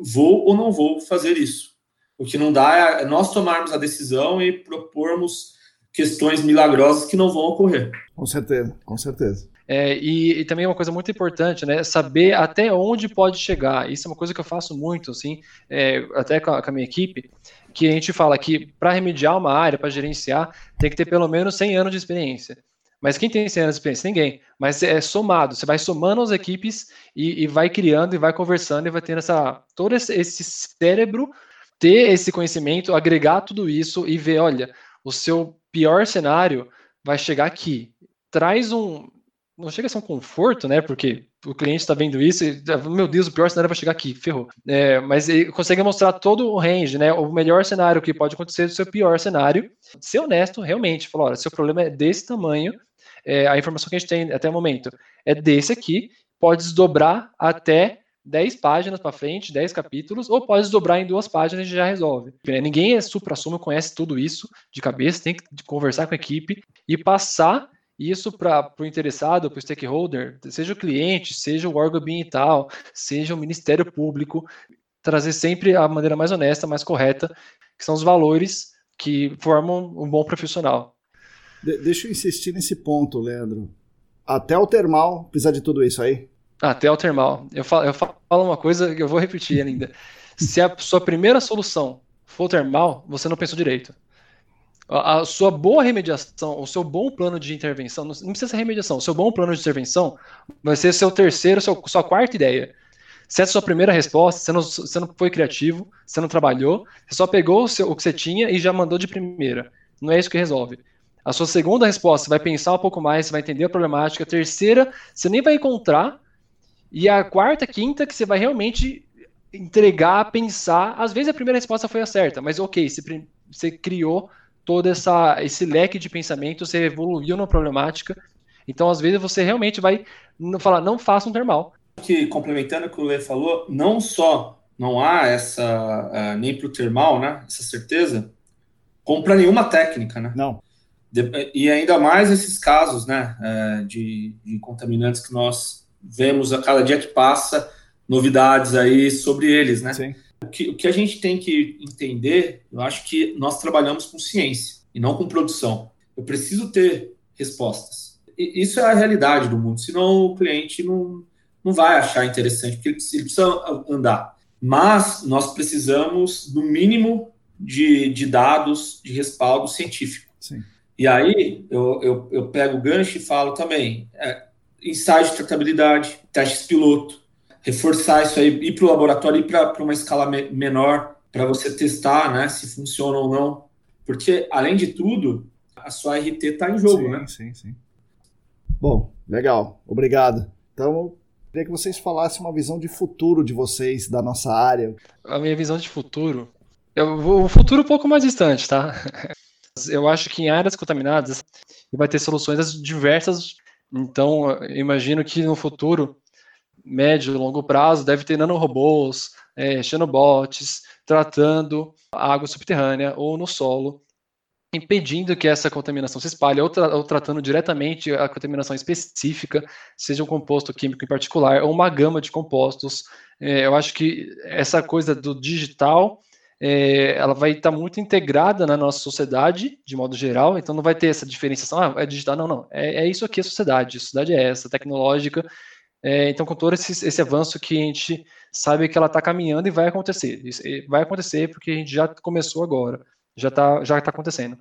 vou ou não vou fazer isso. O que não dá é nós tomarmos a decisão e propormos questões milagrosas que não vão ocorrer. Com certeza, com certeza. É, e, e, também uma coisa muito importante, né? Saber até onde pode chegar. Isso é uma coisa que eu faço muito, assim, é, até com a, com a, minha equipe, que a gente fala que para remediar uma área, para gerenciar, tem que ter pelo menos 100 anos de experiência. Mas quem tem 100 anos de experiência? Ninguém. Mas é somado. Você vai somando as equipes e, e vai criando e vai conversando e vai tendo essa, todo esse, cérebro ter esse conhecimento, agregar tudo isso e ver, olha, o seu pior cenário vai chegar aqui. Traz um. Não chega a ser um conforto, né? Porque o cliente está vendo isso e, meu Deus, o pior cenário vai chegar aqui, ferrou. É, mas ele consegue mostrar todo o range, né? O melhor cenário que pode acontecer do seu pior cenário. Ser honesto, realmente, falar, olha, seu problema é desse tamanho, é, a informação que a gente tem até o momento é desse aqui, pode desdobrar até 10 páginas para frente, 10 capítulos, ou pode desdobrar em duas páginas e já resolve. Ninguém é supra-sumo, conhece tudo isso de cabeça, tem que conversar com a equipe e passar isso para o interessado, para o stakeholder, seja o cliente, seja o órgão ambiental, seja o Ministério Público, trazer sempre a maneira mais honesta, mais correta, que são os valores que formam um bom profissional. De deixa eu insistir nesse ponto, Leandro. Até o termal precisa de tudo isso aí? Até o termal. Eu falo, eu falo uma coisa que eu vou repetir ainda. Se a sua primeira solução for termal, você não pensou direito. A, sua boa remediação, o seu bom plano de intervenção, não, precisa ser remediação, o seu bom plano de intervenção vai ser seu terceiro, seu, sua quarta ideia. Se é a sua primeira resposta, você não, você não foi criativo, você não trabalhou, você só pegou o, seu, o que você tinha e já mandou de primeira. Não é isso que resolve. A sua segunda resposta, você vai pensar um pouco mais, você vai entender a problemática. A terceira, você nem vai encontrar. E a quarta, quinta, que você vai realmente entregar, pensar. Às vezes a primeira resposta foi a certa, mas ok, você, você criou todo essa, esse leque de pensamento, você evoluiu na problemática. Então, às vezes, você realmente vai falar, não faça um termal. Que, complementando o que o Lê falou, não só não há essa, uh, nem para o termal, né, essa certeza, como para nenhuma técnica, né? Não. E ainda mais esses casos né, é, de, de contaminantes que nós vemos a cada dia que passa, novidades aí sobre eles, né? Sim. O que, o que a gente tem que entender, eu acho que nós trabalhamos com ciência e não com produção. Eu preciso ter respostas. E isso é a realidade do mundo, senão o cliente não, não vai achar interessante, porque ele precisa andar. Mas nós precisamos, no mínimo, de, de dados de respaldo científico. Sim. E aí eu, eu, eu pego o gancho e falo também, é, ensaio de tratabilidade, testes piloto, reforçar isso aí, ir para o laboratório, ir para uma escala me menor, para você testar né, se funciona ou não. Porque, além de tudo, a sua RT está em jogo, sim, né? Sim, sim. Bom, legal. Obrigado. Então, queria que vocês falassem uma visão de futuro de vocês, da nossa área. A minha visão de futuro. Eu vou, o futuro um pouco mais distante, tá? Eu acho que em áreas contaminadas vai ter soluções diversas. Então, imagino que no futuro, médio, longo prazo, deve ter nanorobôs, é, xenobots, tratando a água subterrânea ou no solo, impedindo que essa contaminação se espalhe, ou, tra ou, tratando diretamente a contaminação específica, seja um composto químico em particular, ou uma gama de compostos. É, eu acho que essa coisa do digital é, ela vai estar tá muito integrada na nossa sociedade, de modo geral, então não vai ter essa diferenciação, ah, é digital, não, não, é, é isso aqui a sociedade, a sociedade é essa, tecnológica, é, então com todo esse, esse, avanço que a gente sabe que ela está caminhando e vai acontecer, vai acontecer porque a gente já começou agora, já está já tá acontecendo.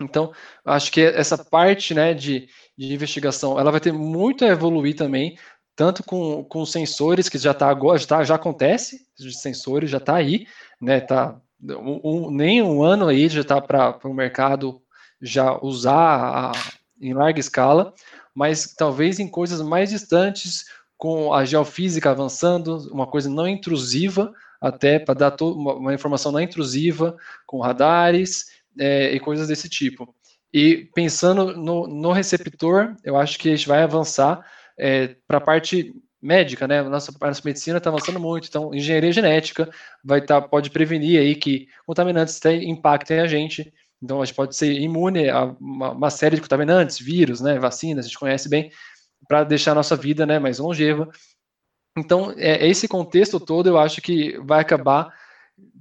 Então, acho que essa parte né, de, de investigação, ela vai ter muito a evoluir também, tanto com, com sensores, que já está agora, já, tá, já acontece, os sensores já está aí, né, tá, um, um, nem um ano aí já está para o mercado já usar a, em larga escala, mas talvez em coisas mais distantes, com a geofísica avançando, uma coisa não intrusiva, até para dar uma, uma, informação não intrusiva, com radares é, e coisas desse tipo. E pensando no, no receptor, eu acho que a gente vai avançar é, para a parte médica, né? Nossa, nossa medicina está avançando muito, então engenharia genética vai tá, pode prevenir aí que contaminantes impactem a gente. Então a gente pode ser imune a uma, uma série de contaminantes, vírus, né? Vacinas, a gente conhece bem, para deixar a nossa vida né, mais longeva. Então, é, esse contexto todo eu acho que vai acabar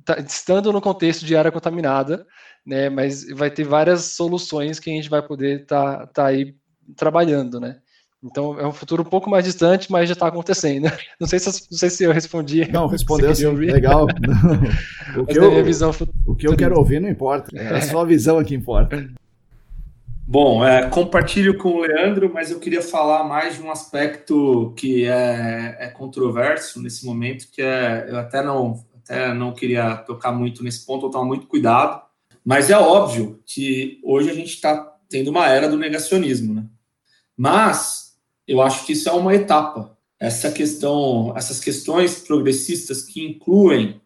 tá, estando no contexto de área contaminada, né? Mas vai ter várias soluções que a gente vai poder estar tá, tá aí trabalhando, né? Então é um futuro um pouco mais distante, mas já está acontecendo. Não sei, se, não sei se eu respondi. Não, respondeu sim, legal. o, que eu, visão o que eu quero ouvir não importa, é a sua visão aqui importa. Bom, é, compartilho com o Leandro, mas eu queria falar mais de um aspecto que é, é controverso nesse momento, que é, eu até não, até não queria tocar muito nesse ponto, eu tomar muito cuidado, mas é óbvio que hoje a gente está tendo uma era do negacionismo, né? Mas eu acho que isso é uma etapa. Essa questão, essas questões progressistas que incluem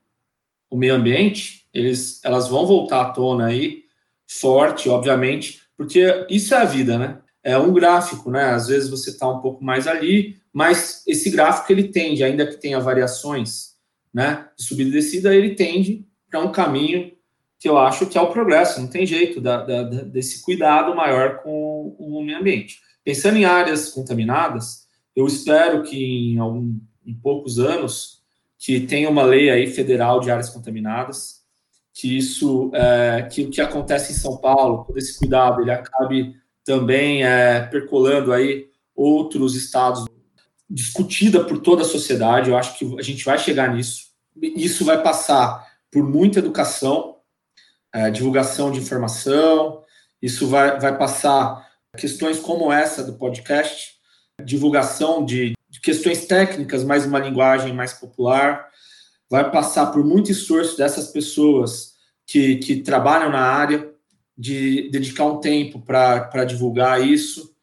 o meio ambiente, eles, elas vão voltar à tona aí forte, obviamente, porque isso é a vida, né? É um gráfico, né? Às vezes você está um pouco mais ali, mas esse gráfico ele tende, ainda que tenha variações, né, de subida e descida, ele tende para um caminho que eu acho que é o progresso, não tem jeito da, da, desse cuidado maior com o meio ambiente. Pensando em áreas contaminadas, eu espero que em, algum, em poucos anos que tenha uma lei aí federal de áreas contaminadas, que isso, é, que o que acontece em São Paulo, todo esse cuidado, ele acabe também é, percolando aí outros estados, discutida por toda a sociedade. Eu acho que a gente vai chegar nisso. Isso vai passar por muita educação, é, divulgação de informação. Isso vai, vai passar questões como essa do podcast, divulgação de, questões técnicas, mais uma linguagem mais popular. Vai passar por muito esforço dessas pessoas que, que trabalham na área, de dedicar um tempo para divulgar isso.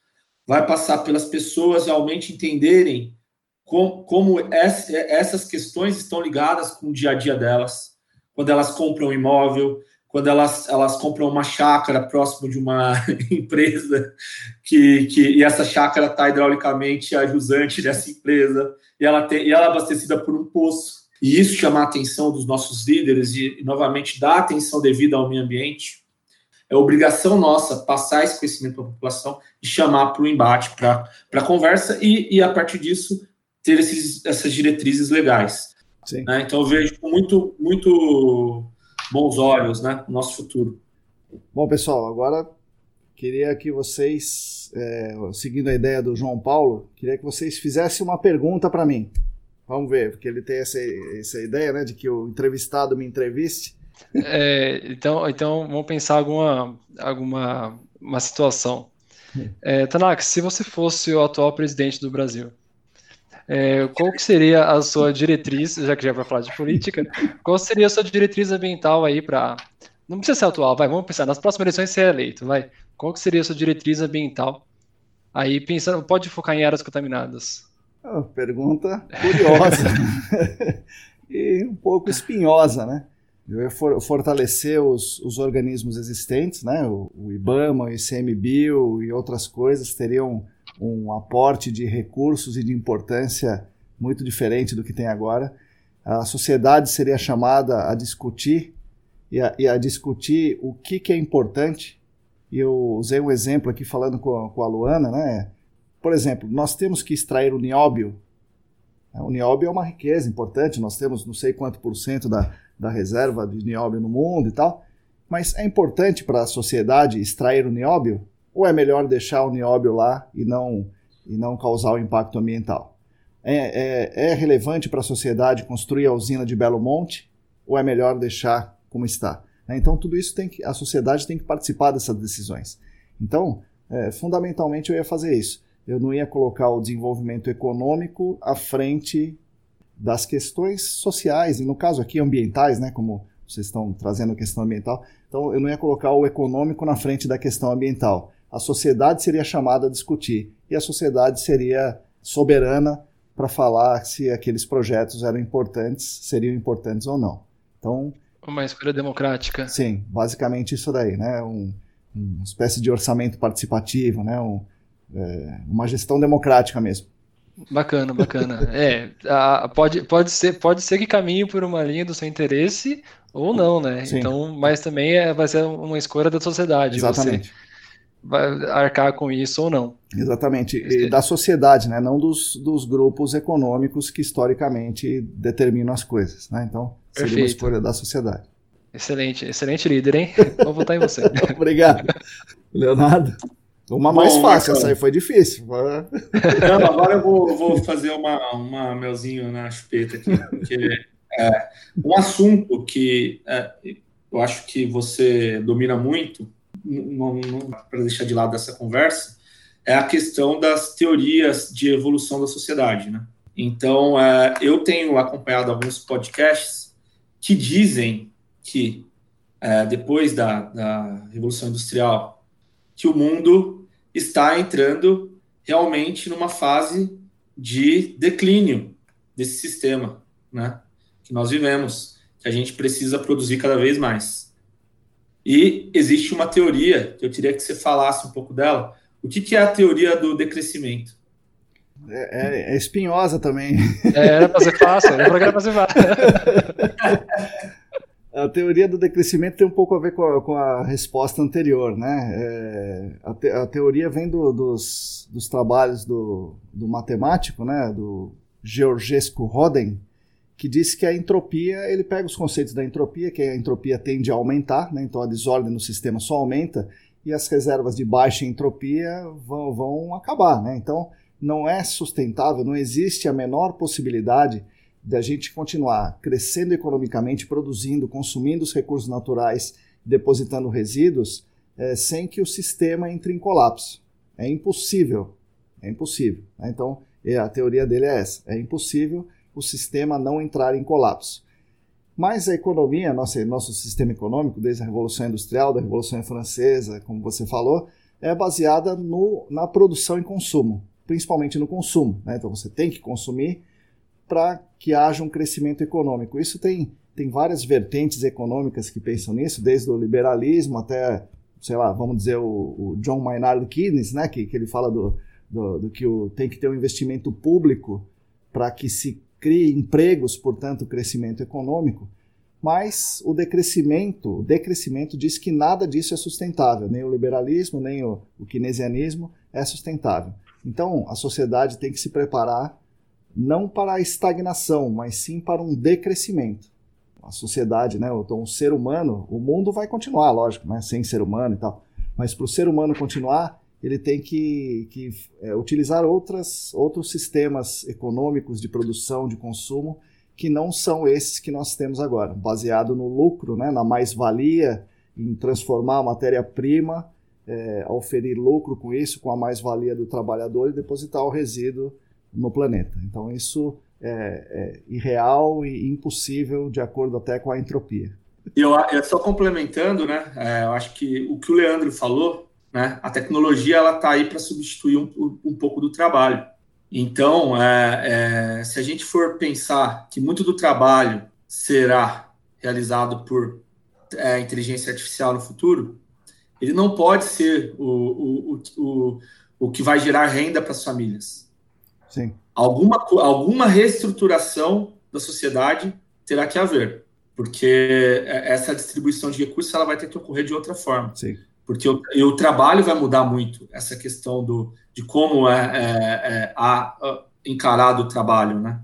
Vai passar pelas pessoas realmente entenderem como, como essas questões estão ligadas com o dia a dia delas. Quando elas compram um imóvel, quando elas, elas compram uma chácara próximo de uma empresa que, que e essa chácara está hidraulicamente ajusante dessa empresa e ela, tem, e ela é abastecida por um poço. E isso chama a atenção dos nossos líderes e, e novamente, dá atenção devida ao meio ambiente. É obrigação nossa passar esse conhecimento para a população e chamar para o embate, para a conversa e, e, a partir disso, ter esses, essas diretrizes legais. Né? Então, eu vejo muito, muito bons olhos, né, nosso futuro. Bom, pessoal, agora queria que vocês, é, seguindo a ideia do João Paulo, queria que vocês fizessem uma pergunta para mim. Vamos ver, porque ele tem essa, essa ideia, né, de que o entrevistado me entreviste. É, então, então, vamos pensar alguma, alguma uma situação. É, Tanaka, se você fosse o atual presidente do Brasil, é, qual que seria a sua diretriz, já que já vai falar de política, qual seria a sua diretriz ambiental aí para. Não precisa ser atual, vai, vamos pensar, nas próximas eleições ser eleito, vai. Qual que seria a sua diretriz ambiental? Aí pensando, pode focar em áreas contaminadas. Oh, pergunta curiosa e um pouco espinhosa, né? Eu ia for, fortalecer os, os, organismos existentes, né? O, o IBAMA, o ICMBio e outras coisas teriam um aporte de recursos e de importância muito diferente do que tem agora. A sociedade seria chamada a discutir e a, e a discutir o que, que, é importante. E eu usei um exemplo aqui falando com a, com a Luana, né? Por exemplo, nós temos que extrair o nióbio. O nióbio é uma riqueza importante, nós temos não sei quanto por cento da, da reserva de nióbio no mundo e tal. Mas é importante para a sociedade extrair o nióbio? Ou é melhor deixar o nióbio lá e não, e não causar o impacto ambiental? É, é, é relevante para a sociedade construir a usina de Belo Monte ou é melhor deixar como está? Né, então, tudo isso tem que, a sociedade tem que participar dessas decisões. Então, é, fundamentalmente, eu ia fazer isso. Eu não ia colocar o desenvolvimento econômico à frente das questões sociais, e no caso aqui ambientais, né, como vocês estão trazendo a questão ambiental. Então, eu não ia colocar o econômico na frente da questão ambiental a sociedade seria chamada a discutir e a sociedade seria soberana para falar se aqueles projetos eram importantes, seriam importantes ou não. Então, uma escolha democrática. Sim, basicamente isso daí, né? Um, uma espécie de orçamento participativo, né? Um, é, uma gestão democrática mesmo. Bacana, bacana. é, a, pode, pode, ser, pode ser que caminhe por uma linha do seu interesse ou não, né? Sim. Então, mas também é, vai ser uma escolha da sociedade. Exatamente. Você vai arcar com isso ou não. Exatamente, e da sociedade, né? não dos, dos grupos econômicos que historicamente determinam as coisas. Né? Então, seria Perfeito. uma escolha da sociedade. Excelente, excelente líder, hein? Vou votar em você. Obrigado. Leonardo? Uma Bom, mais fácil, essa aí foi difícil. Não, agora eu vou, vou fazer uma, uma melzinho na chupeta aqui, porque é, um assunto que é, eu acho que você domina muito para deixar de lado essa conversa, é a questão das teorias de evolução da sociedade, né? Então, é, eu tenho acompanhado alguns podcasts que dizem que é, depois da, da Revolução Industrial que o mundo está entrando realmente numa fase de declínio desse sistema, né? Que nós vivemos, que a gente precisa produzir cada vez mais. E existe uma teoria que eu queria que você falasse um pouco dela. O que, que é a teoria do decrescimento? É, é, é espinhosa também. É, era para ser fácil, era para ser fácil. A teoria do decrescimento tem um pouco a ver com a, com a resposta anterior, né? É, a, te, a, teoria vem do, dos, dos, trabalhos do, do, matemático, né? Do Georgescu Roden, que diz que a entropia, ele pega os conceitos da entropia, que a entropia tende a aumentar, né? então a desordem no sistema só aumenta, e as reservas de baixa entropia vão, vão acabar. Né? Então não é sustentável, não existe a menor possibilidade da gente continuar crescendo economicamente, produzindo, consumindo os recursos naturais, depositando resíduos, é, sem que o sistema entre em colapso. É impossível. É impossível. Né? Então, é, a teoria dele é essa: é impossível o sistema não entrar em colapso. Mas a economia, nosso, nosso sistema econômico, desde a Revolução Industrial, da Revolução Francesa, como você falou, é baseada no, na produção e consumo, principalmente no consumo. Né? Então você tem que consumir para que haja um crescimento econômico. Isso tem, tem várias vertentes econômicas que pensam nisso, desde o liberalismo até, sei lá, vamos dizer, o, o John Maynard Keynes, né, que, que ele fala do, do, do que o, tem que ter um investimento público para que se crie empregos, portanto, crescimento econômico. Mas o decrescimento, o decrescimento diz que nada disso é sustentável, nem o liberalismo, nem o, o keynesianismo é sustentável. Então, a sociedade tem que se preparar não para a estagnação, mas sim para um decrescimento. A sociedade, né, então, o ser humano, o mundo vai continuar, lógico, né, sem ser humano e tal, mas para o ser humano continuar, ele tem que, que é, utilizar outras, outros sistemas econômicos de produção, de consumo, que não são esses que nós temos agora, baseado no lucro, né, na mais-valia, em transformar a matéria-prima, é, oferir lucro com isso, com a mais-valia do trabalhador e depositar o resíduo no planeta. Então isso é, é irreal e impossível de acordo até com a entropia. Eu, eu só complementando, né? É, eu acho que o que o Leandro falou, né? A tecnologia ela está aí para substituir um, um pouco do trabalho. Então, é, é, se a gente for pensar que muito do trabalho será realizado por é, inteligência artificial no futuro, ele não pode ser o, o, o, o, que vai gerar renda para as famílias. Sim. Alguma, alguma reestruturação da sociedade terá que haver, porque essa distribuição de recursos ela vai ter que ocorrer de outra forma. Sim. Porque o, e o trabalho vai mudar muito, essa questão do, de como é, é, é a, a, encarado o trabalho, né?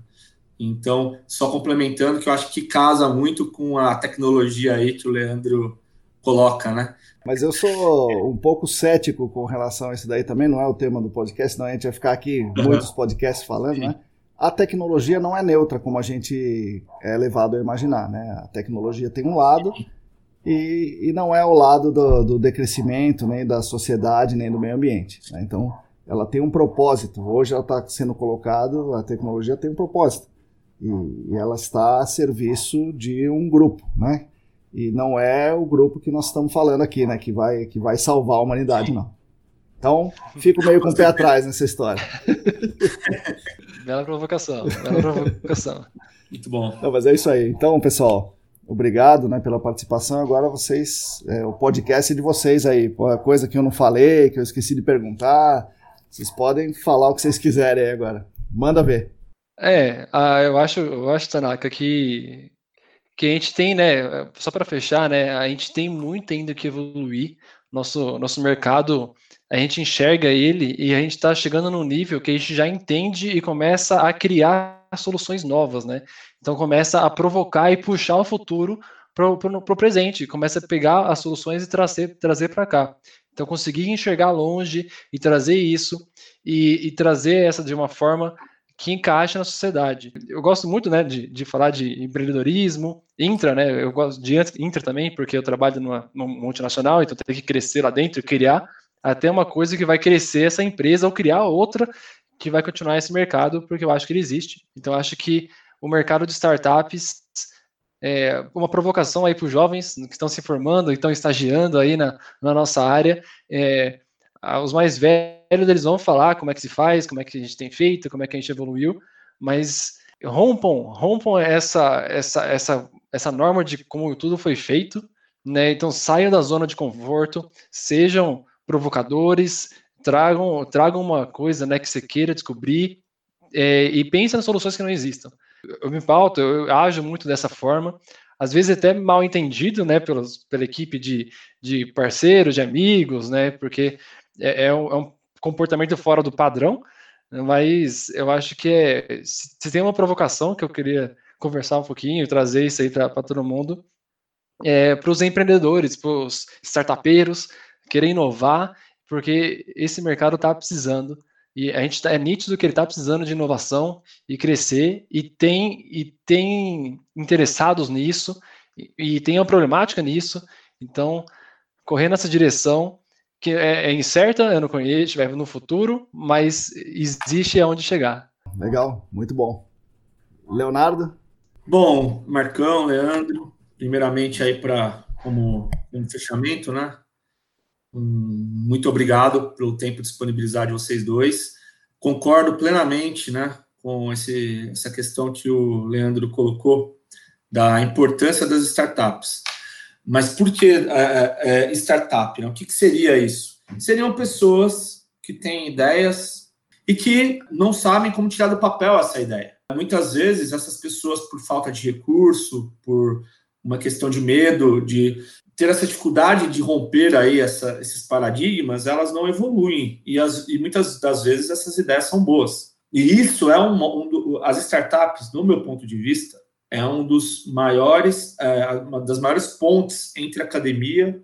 Então, só complementando, que eu acho que casa muito com a tecnologia aí que o Leandro coloca, né? Mas eu sou um pouco cético com relação a isso daí também, não é o tema do podcast, senão a gente vai ficar aqui muitos podcasts falando, né? A tecnologia não é neutra como a gente é levado a imaginar, né? A tecnologia tem um lado e, e não é o lado do, do, decrescimento, nem da sociedade, nem do meio ambiente. Né? Então, ela tem um propósito. Hoje ela está sendo colocada, a tecnologia tem um propósito. E, e ela está a serviço de um grupo, né? E não é o grupo que nós estamos falando aqui, né? Que vai, que vai salvar a humanidade, não. Então, fico meio com o pé atrás nessa história. Bela provocação, bela provocação. Muito bom. Não, mas é isso aí. Então, pessoal, obrigado né, pela participação. Agora vocês, é, o podcast é de vocês aí. Coisa que eu não falei, que eu esqueci de perguntar. Vocês podem falar o que vocês quiserem aí agora. Manda ver. É, ah, eu acho, eu acho, Tanaka, que que a gente tem, né, só para fechar, né, a gente tem muito ainda que evoluir. Nosso, nosso mercado, a gente enxerga ele e a gente está chegando num nível que a gente já entende e começa a criar soluções novas, né? Então começa a provocar e puxar o futuro para o presente, começa a pegar as soluções e trazer trazer para cá. Então conseguir enxergar longe e trazer isso e, e trazer essa de uma forma que encaixa na sociedade. Eu gosto muito, né, de, de falar de empreendedorismo, intra, né, eu gosto de intra também, porque eu trabalho numa, numa multinacional, então tem que crescer lá dentro, criar até uma coisa que vai crescer essa empresa ou criar outra que vai continuar esse mercado, porque eu acho que ele existe. Então, acho que o mercado de startups é, uma provocação aí para os jovens que estão se formando estão estagiando aí na, na nossa área. É, os mais velhos eles vão falar como é que se faz, como é que a gente tem feito, como é que a gente evoluiu, mas rompam, rompam essa, essa, essa, essa norma de como tudo foi feito, né? Então saiam da zona de conforto, sejam provocadores, tragam, tragam uma coisa né, que você queira descobrir é, e pensem nas soluções que não existam. Eu me pauto, eu ajo muito dessa forma, às vezes até mal entendido, né, pelos, pela equipe de, de parceiros, de amigos, né, porque é, é, um, é um comportamento fora do padrão, mas eu acho que é, se tem uma provocação que eu queria conversar um pouquinho, trazer isso aí para todo mundo, é, para os empreendedores, para os startupeiros, querer inovar, porque esse mercado está precisando e a gente tá, é nítido que ele está precisando de inovação e crescer e tem e tem interessados nisso e, e tem uma problemática nisso. Então, correr nessa direção que é, é incerta, eu não conheço, vai no futuro, mas existe aonde chegar. Legal, muito bom. Leonardo? Bom, Marcão, Leandro, primeiramente aí para como, como fechamento, né? Muito obrigado pelo tempo disponibilizado de vocês dois. Concordo plenamente né, com esse, essa questão que o Leandro colocou da importância das startups. Mas por que é, é, é, startup? Né? O que, que seria isso? Seriam pessoas que têm ideias e que não sabem como tirar do papel essa ideia. Muitas vezes, essas pessoas, por falta de recurso, por uma questão de medo, de ter essa dificuldade de romper aí essa, esses paradigmas, elas não evoluem e, as, e, muitas das vezes essas ideias são boas. E isso é um, um as startups, no meu ponto de vista, é um dos maiores, é, uma das maiores pontes entre academia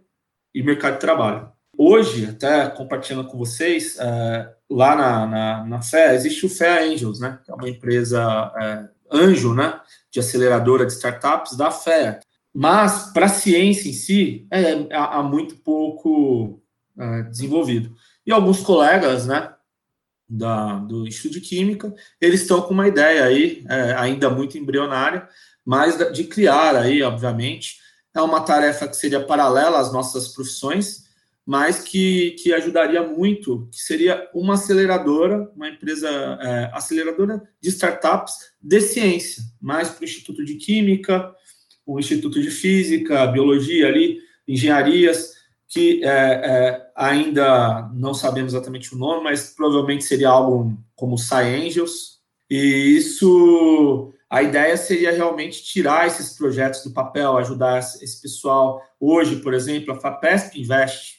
e mercado de trabalho. Hoje, até compartilhando com vocês, é, lá na, na, na FE, existe o FE Angels, né? Que é uma empresa é, anjo, né? De aceleradora de startups da FE. Mas, para a ciência em si, é, há muito pouco é, desenvolvido. E alguns colegas, né, da, do Instituto de Química, eles estão com uma ideia aí, é, ainda muito embrionária, mas de criar aí, obviamente, é uma tarefa que seria paralela às nossas profissões, mas que, que ajudaria muito, que seria uma aceleradora, uma empresa é, aceleradora de startups de ciência, mais para o Instituto de Química, o Instituto de Física, Biologia ali, engenharias, que é, é, ainda não sabemos exatamente o nome, mas provavelmente seria algo como Sciangels. E isso, a ideia seria realmente tirar esses projetos do papel, ajudar esse pessoal. Hoje, por exemplo, a FAPESP investe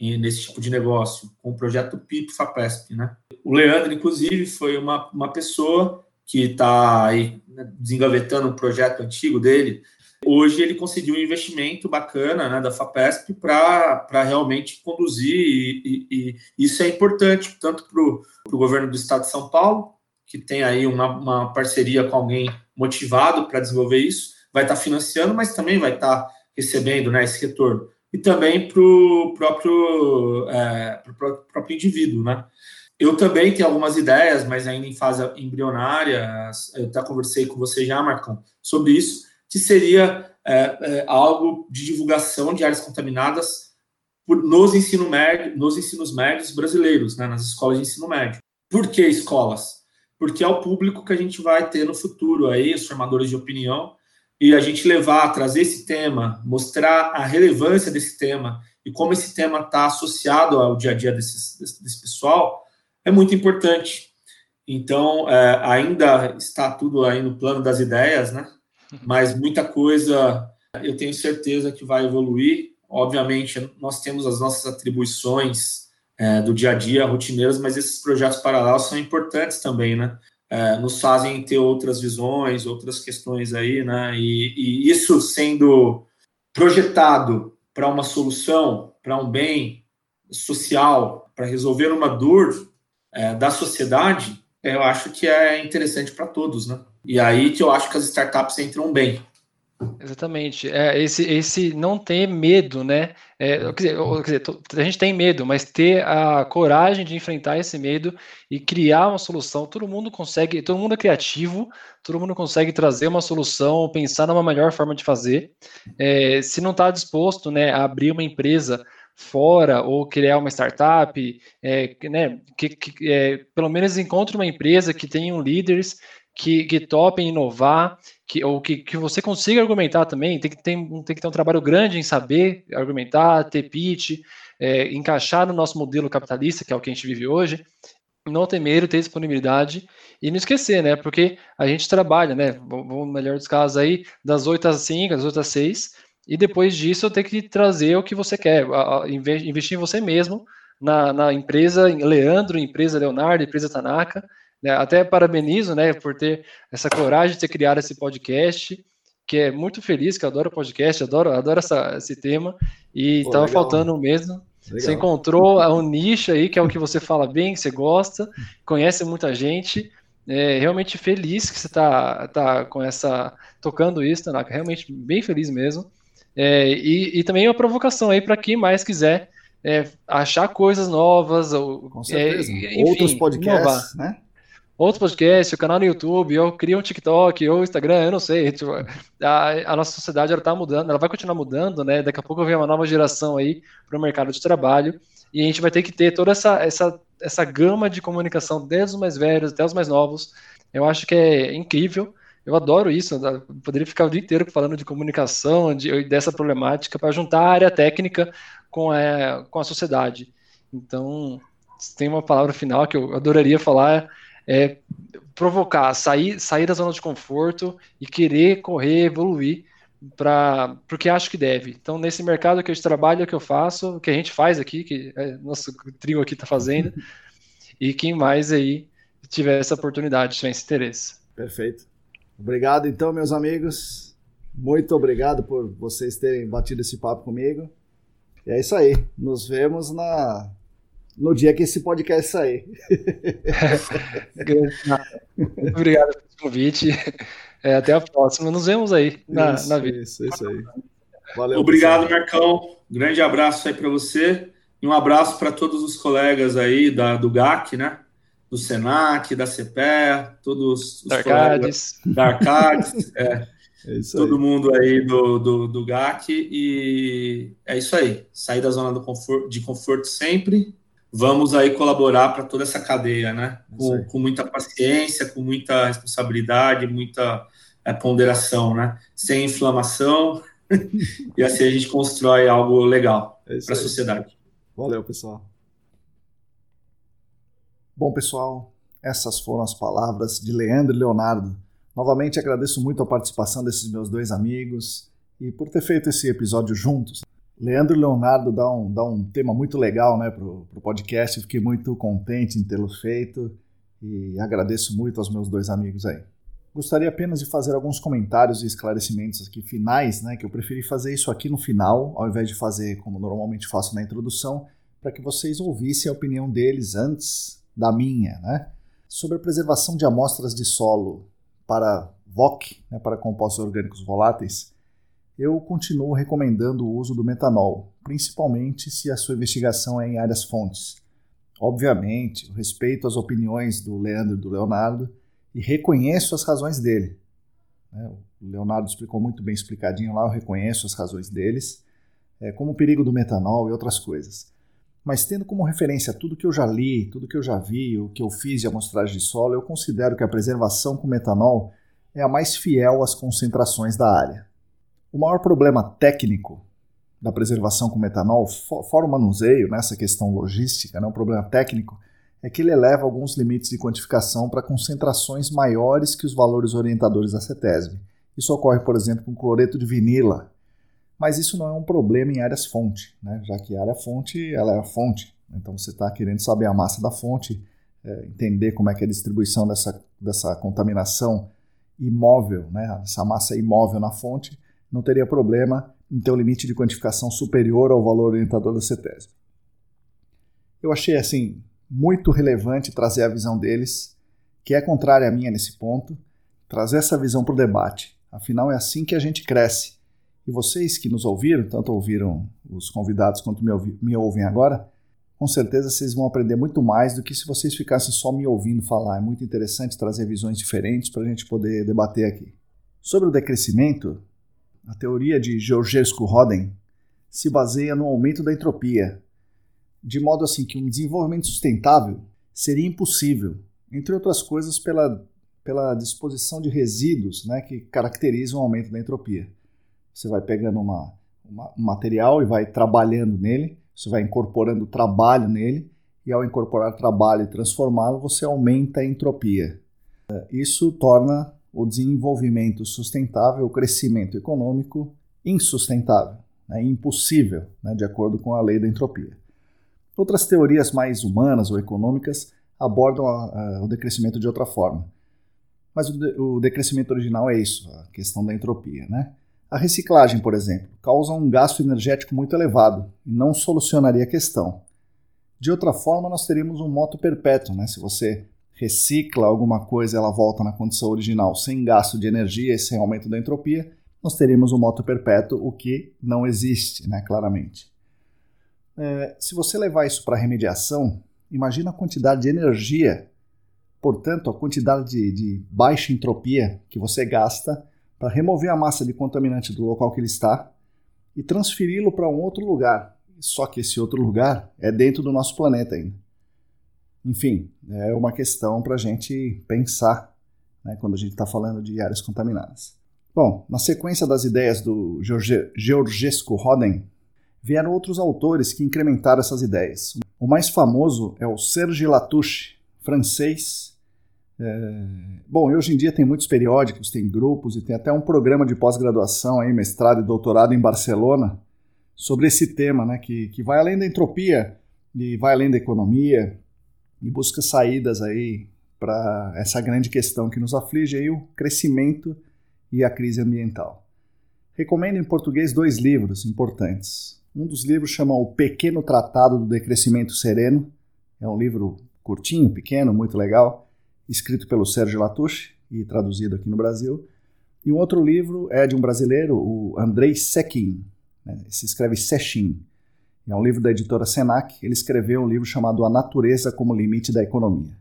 nesse tipo de negócio, com o projeto PIP FAPESP, né? O Leandro, inclusive, foi uma, uma pessoa que está aí né, desengavetando um projeto antigo dele. Hoje ele conseguiu um investimento bacana né, da FAPESP para realmente conduzir, e, e, e, isso é importante, tanto para o governo do estado de São Paulo, que tem aí uma, uma parceria com alguém motivado para desenvolver isso, vai estar tá financiando, mas também vai estar tá recebendo né, esse retorno. E também para o próprio, é, próprio indivíduo, né? Eu também tenho algumas ideias, mas ainda em fase embrionária. Eu até conversei com você já, Marcão, sobre isso, que seria é, é, algo de divulgação de áreas contaminadas por, nos, ensino médio, nos ensinos médios brasileiros, né, nas escolas de ensino médio. Por que escolas? Porque é o público que a gente vai ter no futuro aí, os formadores de opinião, e a gente levar, trazer esse tema, mostrar a relevância desse tema e como esse tema está associado ao dia a dia desse, desse pessoal, é muito importante. Então, é, ainda está tudo aí no plano das ideias, né? Mas muita coisa eu tenho certeza que vai evoluir. Obviamente, nós temos as nossas atribuições é, do dia a dia, rotineiras, mas esses projetos paralelos são importantes também, né? É, nos fazem ter outras visões, outras questões aí, né? E, e isso sendo projetado para uma solução, para um bem social, para resolver uma dor é, da sociedade, eu acho que é interessante para todos, né? E aí que eu acho que as startups entram bem, Exatamente. É, esse, esse não ter medo, né? É, quer, dizer, quer dizer, a gente tem medo, mas ter a coragem de enfrentar esse medo e criar uma solução. Todo mundo consegue, todo mundo é criativo, todo mundo consegue trazer uma solução, pensar numa melhor forma de fazer. É, se não está disposto né, a abrir uma empresa fora ou criar uma startup, é, né, que, que é, pelo menos encontre uma empresa que tenha líderes que, que topem inovar, que, ou que, que você consiga argumentar também, tem que, ter, tem que ter um trabalho grande em saber argumentar, ter pitch, é, encaixar no nosso modelo capitalista, que é o que a gente vive hoje, não ter medo, ter disponibilidade e não esquecer, né? Porque a gente trabalha, né? Vamos, melhor dos casos aí, das 8 às 5, das 8 às 6, e depois disso eu tenho que trazer o que você quer, investir em você mesmo, na, na empresa Leandro, empresa Leonardo, empresa Tanaka, né? Até parabenizo, né, por ter essa coragem de ter criado esse podcast, que é muito feliz, que eu adoro podcast, adoro, adoro essa, esse tema, e estava faltando mesmo. Legal. Você encontrou um nicho aí, que é o que você fala bem, que você gosta, conhece muita gente, é, realmente feliz que você está tá com essa tocando isso, Tanaka. Realmente bem feliz mesmo. É, e, e, também uma provocação aí para quem mais quiser é, achar coisas novas ou com certeza. É, enfim, outros podcasts, inovar. né? outros podcasts, o canal no YouTube, ou cria um TikTok, ou Instagram, eu não sei. Tipo, a, a, nossa sociedade ela tá mudando, ela vai continuar mudando, né? Daqui a pouco vem uma nova geração aí para o mercado de trabalho e a gente vai ter que ter toda essa, essa, essa gama de comunicação, desde os mais velhos até os mais novos. Eu acho que é incrível. Eu adoro isso. Eu poderia ficar o dia inteiro falando de comunicação, de, dessa problemática, para juntar a área técnica com a, com a sociedade. Então, tem uma palavra final que eu adoraria falar é, provocar, sair, sair da zona de conforto e querer correr, evoluir para porque acho que deve. Então, nesse mercado que a gente trabalha, que eu faço, que a gente faz aqui, que é, nosso trio aqui está fazendo, e quem mais aí tiver essa oportunidade, tiver esse interesse. Perfeito. Obrigado, então, meus amigos. Muito obrigado por vocês terem batido esse papo comigo. E é isso aí. Nos vemos na no dia que esse podcast sair. Muito obrigado pelo convite. É, até a próxima. Nos vemos aí na, isso, na vida. Isso, isso aí. Valeu, Obrigado, pessoal. Marcão. Grande abraço aí para você. E um abraço para todos os colegas aí da, do GAC, né? Do SENAC, da CPE, todos os da Arcades. da Arcades. é. É todo aí. mundo aí do, do, do GAC e é isso aí. Sair da zona do conforto, de conforto sempre vamos aí colaborar para toda essa cadeia, né? Com, com, muita paciência, com muita responsabilidade, muita é, ponderação, né? Sem inflamação, e assim a gente constrói algo legal é para a sociedade. Valeu, pessoal. Bom, pessoal, essas foram as palavras de Leandro e Leonardo. Novamente agradeço muito a participação desses meus dois amigos e por ter feito esse episódio juntos. Leandro e Leonardo dá um, dá um tema muito legal né, para o podcast. Fiquei muito contente em tê-lo feito e agradeço muito aos meus dois amigos aí. Gostaria apenas de fazer alguns comentários e esclarecimentos aqui finais, né, que eu preferi fazer isso aqui no final, ao invés de fazer como normalmente faço na introdução, para que vocês ouvissem a opinião deles antes da minha, né, sobre a preservação de amostras de solo para VOC, né, para compostos orgânicos voláteis eu continuo recomendando o uso do metanol, principalmente se a sua investigação é em áreas fontes. Obviamente, respeito as opiniões do Leandro e do Leonardo e reconheço as razões dele. Né? O Leonardo explicou muito bem explicadinho lá, eu reconheço as razões deles, é, como o perigo do metanol e outras coisas. Mas tendo como referência tudo que eu já li, tudo que eu já vi, o que eu fiz de amostragem de solo, eu considero que a preservação com metanol é a mais fiel às concentrações da área. O maior problema técnico da preservação com metanol, fora o manuseio, nessa né, questão logística, né, o problema técnico, é que ele eleva alguns limites de quantificação para concentrações maiores que os valores orientadores da CETESB. Isso ocorre, por exemplo, com cloreto de vinila. Mas isso não é um problema em áreas fonte, né? já que a área fonte ela é a fonte. Então você está querendo saber a massa da fonte, é, entender como é que é a distribuição dessa, dessa contaminação imóvel, né? essa massa imóvel na fonte, não teria problema em ter um limite de quantificação superior ao valor orientador da CETESB. Eu achei assim muito relevante trazer a visão deles, que é contrária à minha nesse ponto, trazer essa visão para o debate. Afinal, é assim que a gente cresce. E vocês que nos ouviram, tanto ouviram os convidados quanto me, ouvem agora, com certeza vocês vão aprender muito mais do que se vocês ficassem só me ouvindo falar. É muito interessante trazer visões diferentes para a gente poder debater aqui. Sobre o decrescimento, a teoria de Georgescu-Roden se baseia no aumento da entropia, de modo assim que um desenvolvimento sustentável seria impossível, entre outras coisas pela, pela disposição de resíduos né, que caracterizam o aumento da entropia. Você vai pegando uma, uma, um material e vai trabalhando nele, você vai incorporando trabalho nele, e ao incorporar trabalho e transformá-lo, você aumenta a entropia. Isso torna o desenvolvimento sustentável, o crescimento econômico insustentável, né, impossível, né, de acordo com a lei da entropia. Outras teorias mais humanas ou econômicas abordam a, a, o decrescimento de outra forma. Mas o, de, o, decrescimento original é isso, a questão da entropia. Né? A reciclagem, por exemplo, causa um gasto energético muito elevado e não solucionaria a questão. De outra forma, nós teríamos um moto perpétuo. Né? Se você recicla alguma coisa, ela volta na condição original sem gasto de energia e sem aumento da entropia, nós teríamos um moto perpétuo, o que não existe, né, claramente. É, se você levar isso para remediação, imagina a quantidade de energia, portanto, a quantidade de, de baixa entropia que você gasta para remover a massa de contaminante do local que ele está e transferi-lo para um outro lugar. Só que esse outro lugar é dentro do nosso planeta ainda. Enfim, é uma questão para a gente pensar né, quando a gente está falando de áreas contaminadas. Bom, na sequência das ideias do Georgescu Roden, vieram outros autores que incrementaram essas ideias. O mais famoso é o Serge Latouche, francês. É... Bom, hoje em dia tem muitos periódicos, tem grupos e tem até um programa de pós-graduação, aí, mestrado e doutorado em Barcelona, sobre esse tema, né, que, que vai além da entropia e vai além da economia e busca saídas aí para essa grande questão que nos aflige aí, o crescimento e a crise ambiental. Recomendo em português dois livros importantes. Um dos livros chama O Pequeno Tratado do Decrescimento Sereno. É um livro curtinho, pequeno, muito legal, escrito pelo Sérgio Latouche e traduzido aqui no Brasil. E um outro livro é de um brasileiro, o Andrei Sekin. Né? Se escreve Sechin. É um livro da editora Senac. Ele escreveu um livro chamado A Natureza como Limite da Economia.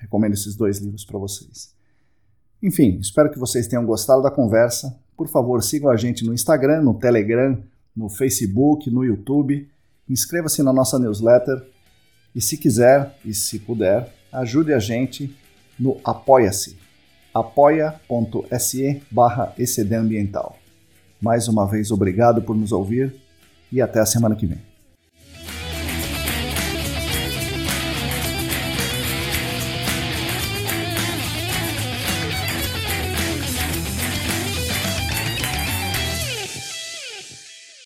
Recomendo esses dois livros para vocês. Enfim, espero que vocês tenham gostado da conversa. Por favor, sigam a gente no Instagram, no Telegram, no Facebook, no YouTube. Inscreva-se na nossa newsletter e, se quiser e se puder, ajude a gente no Apoia-se. apoia.se barra Mais uma vez, obrigado por nos ouvir e até a semana que vem.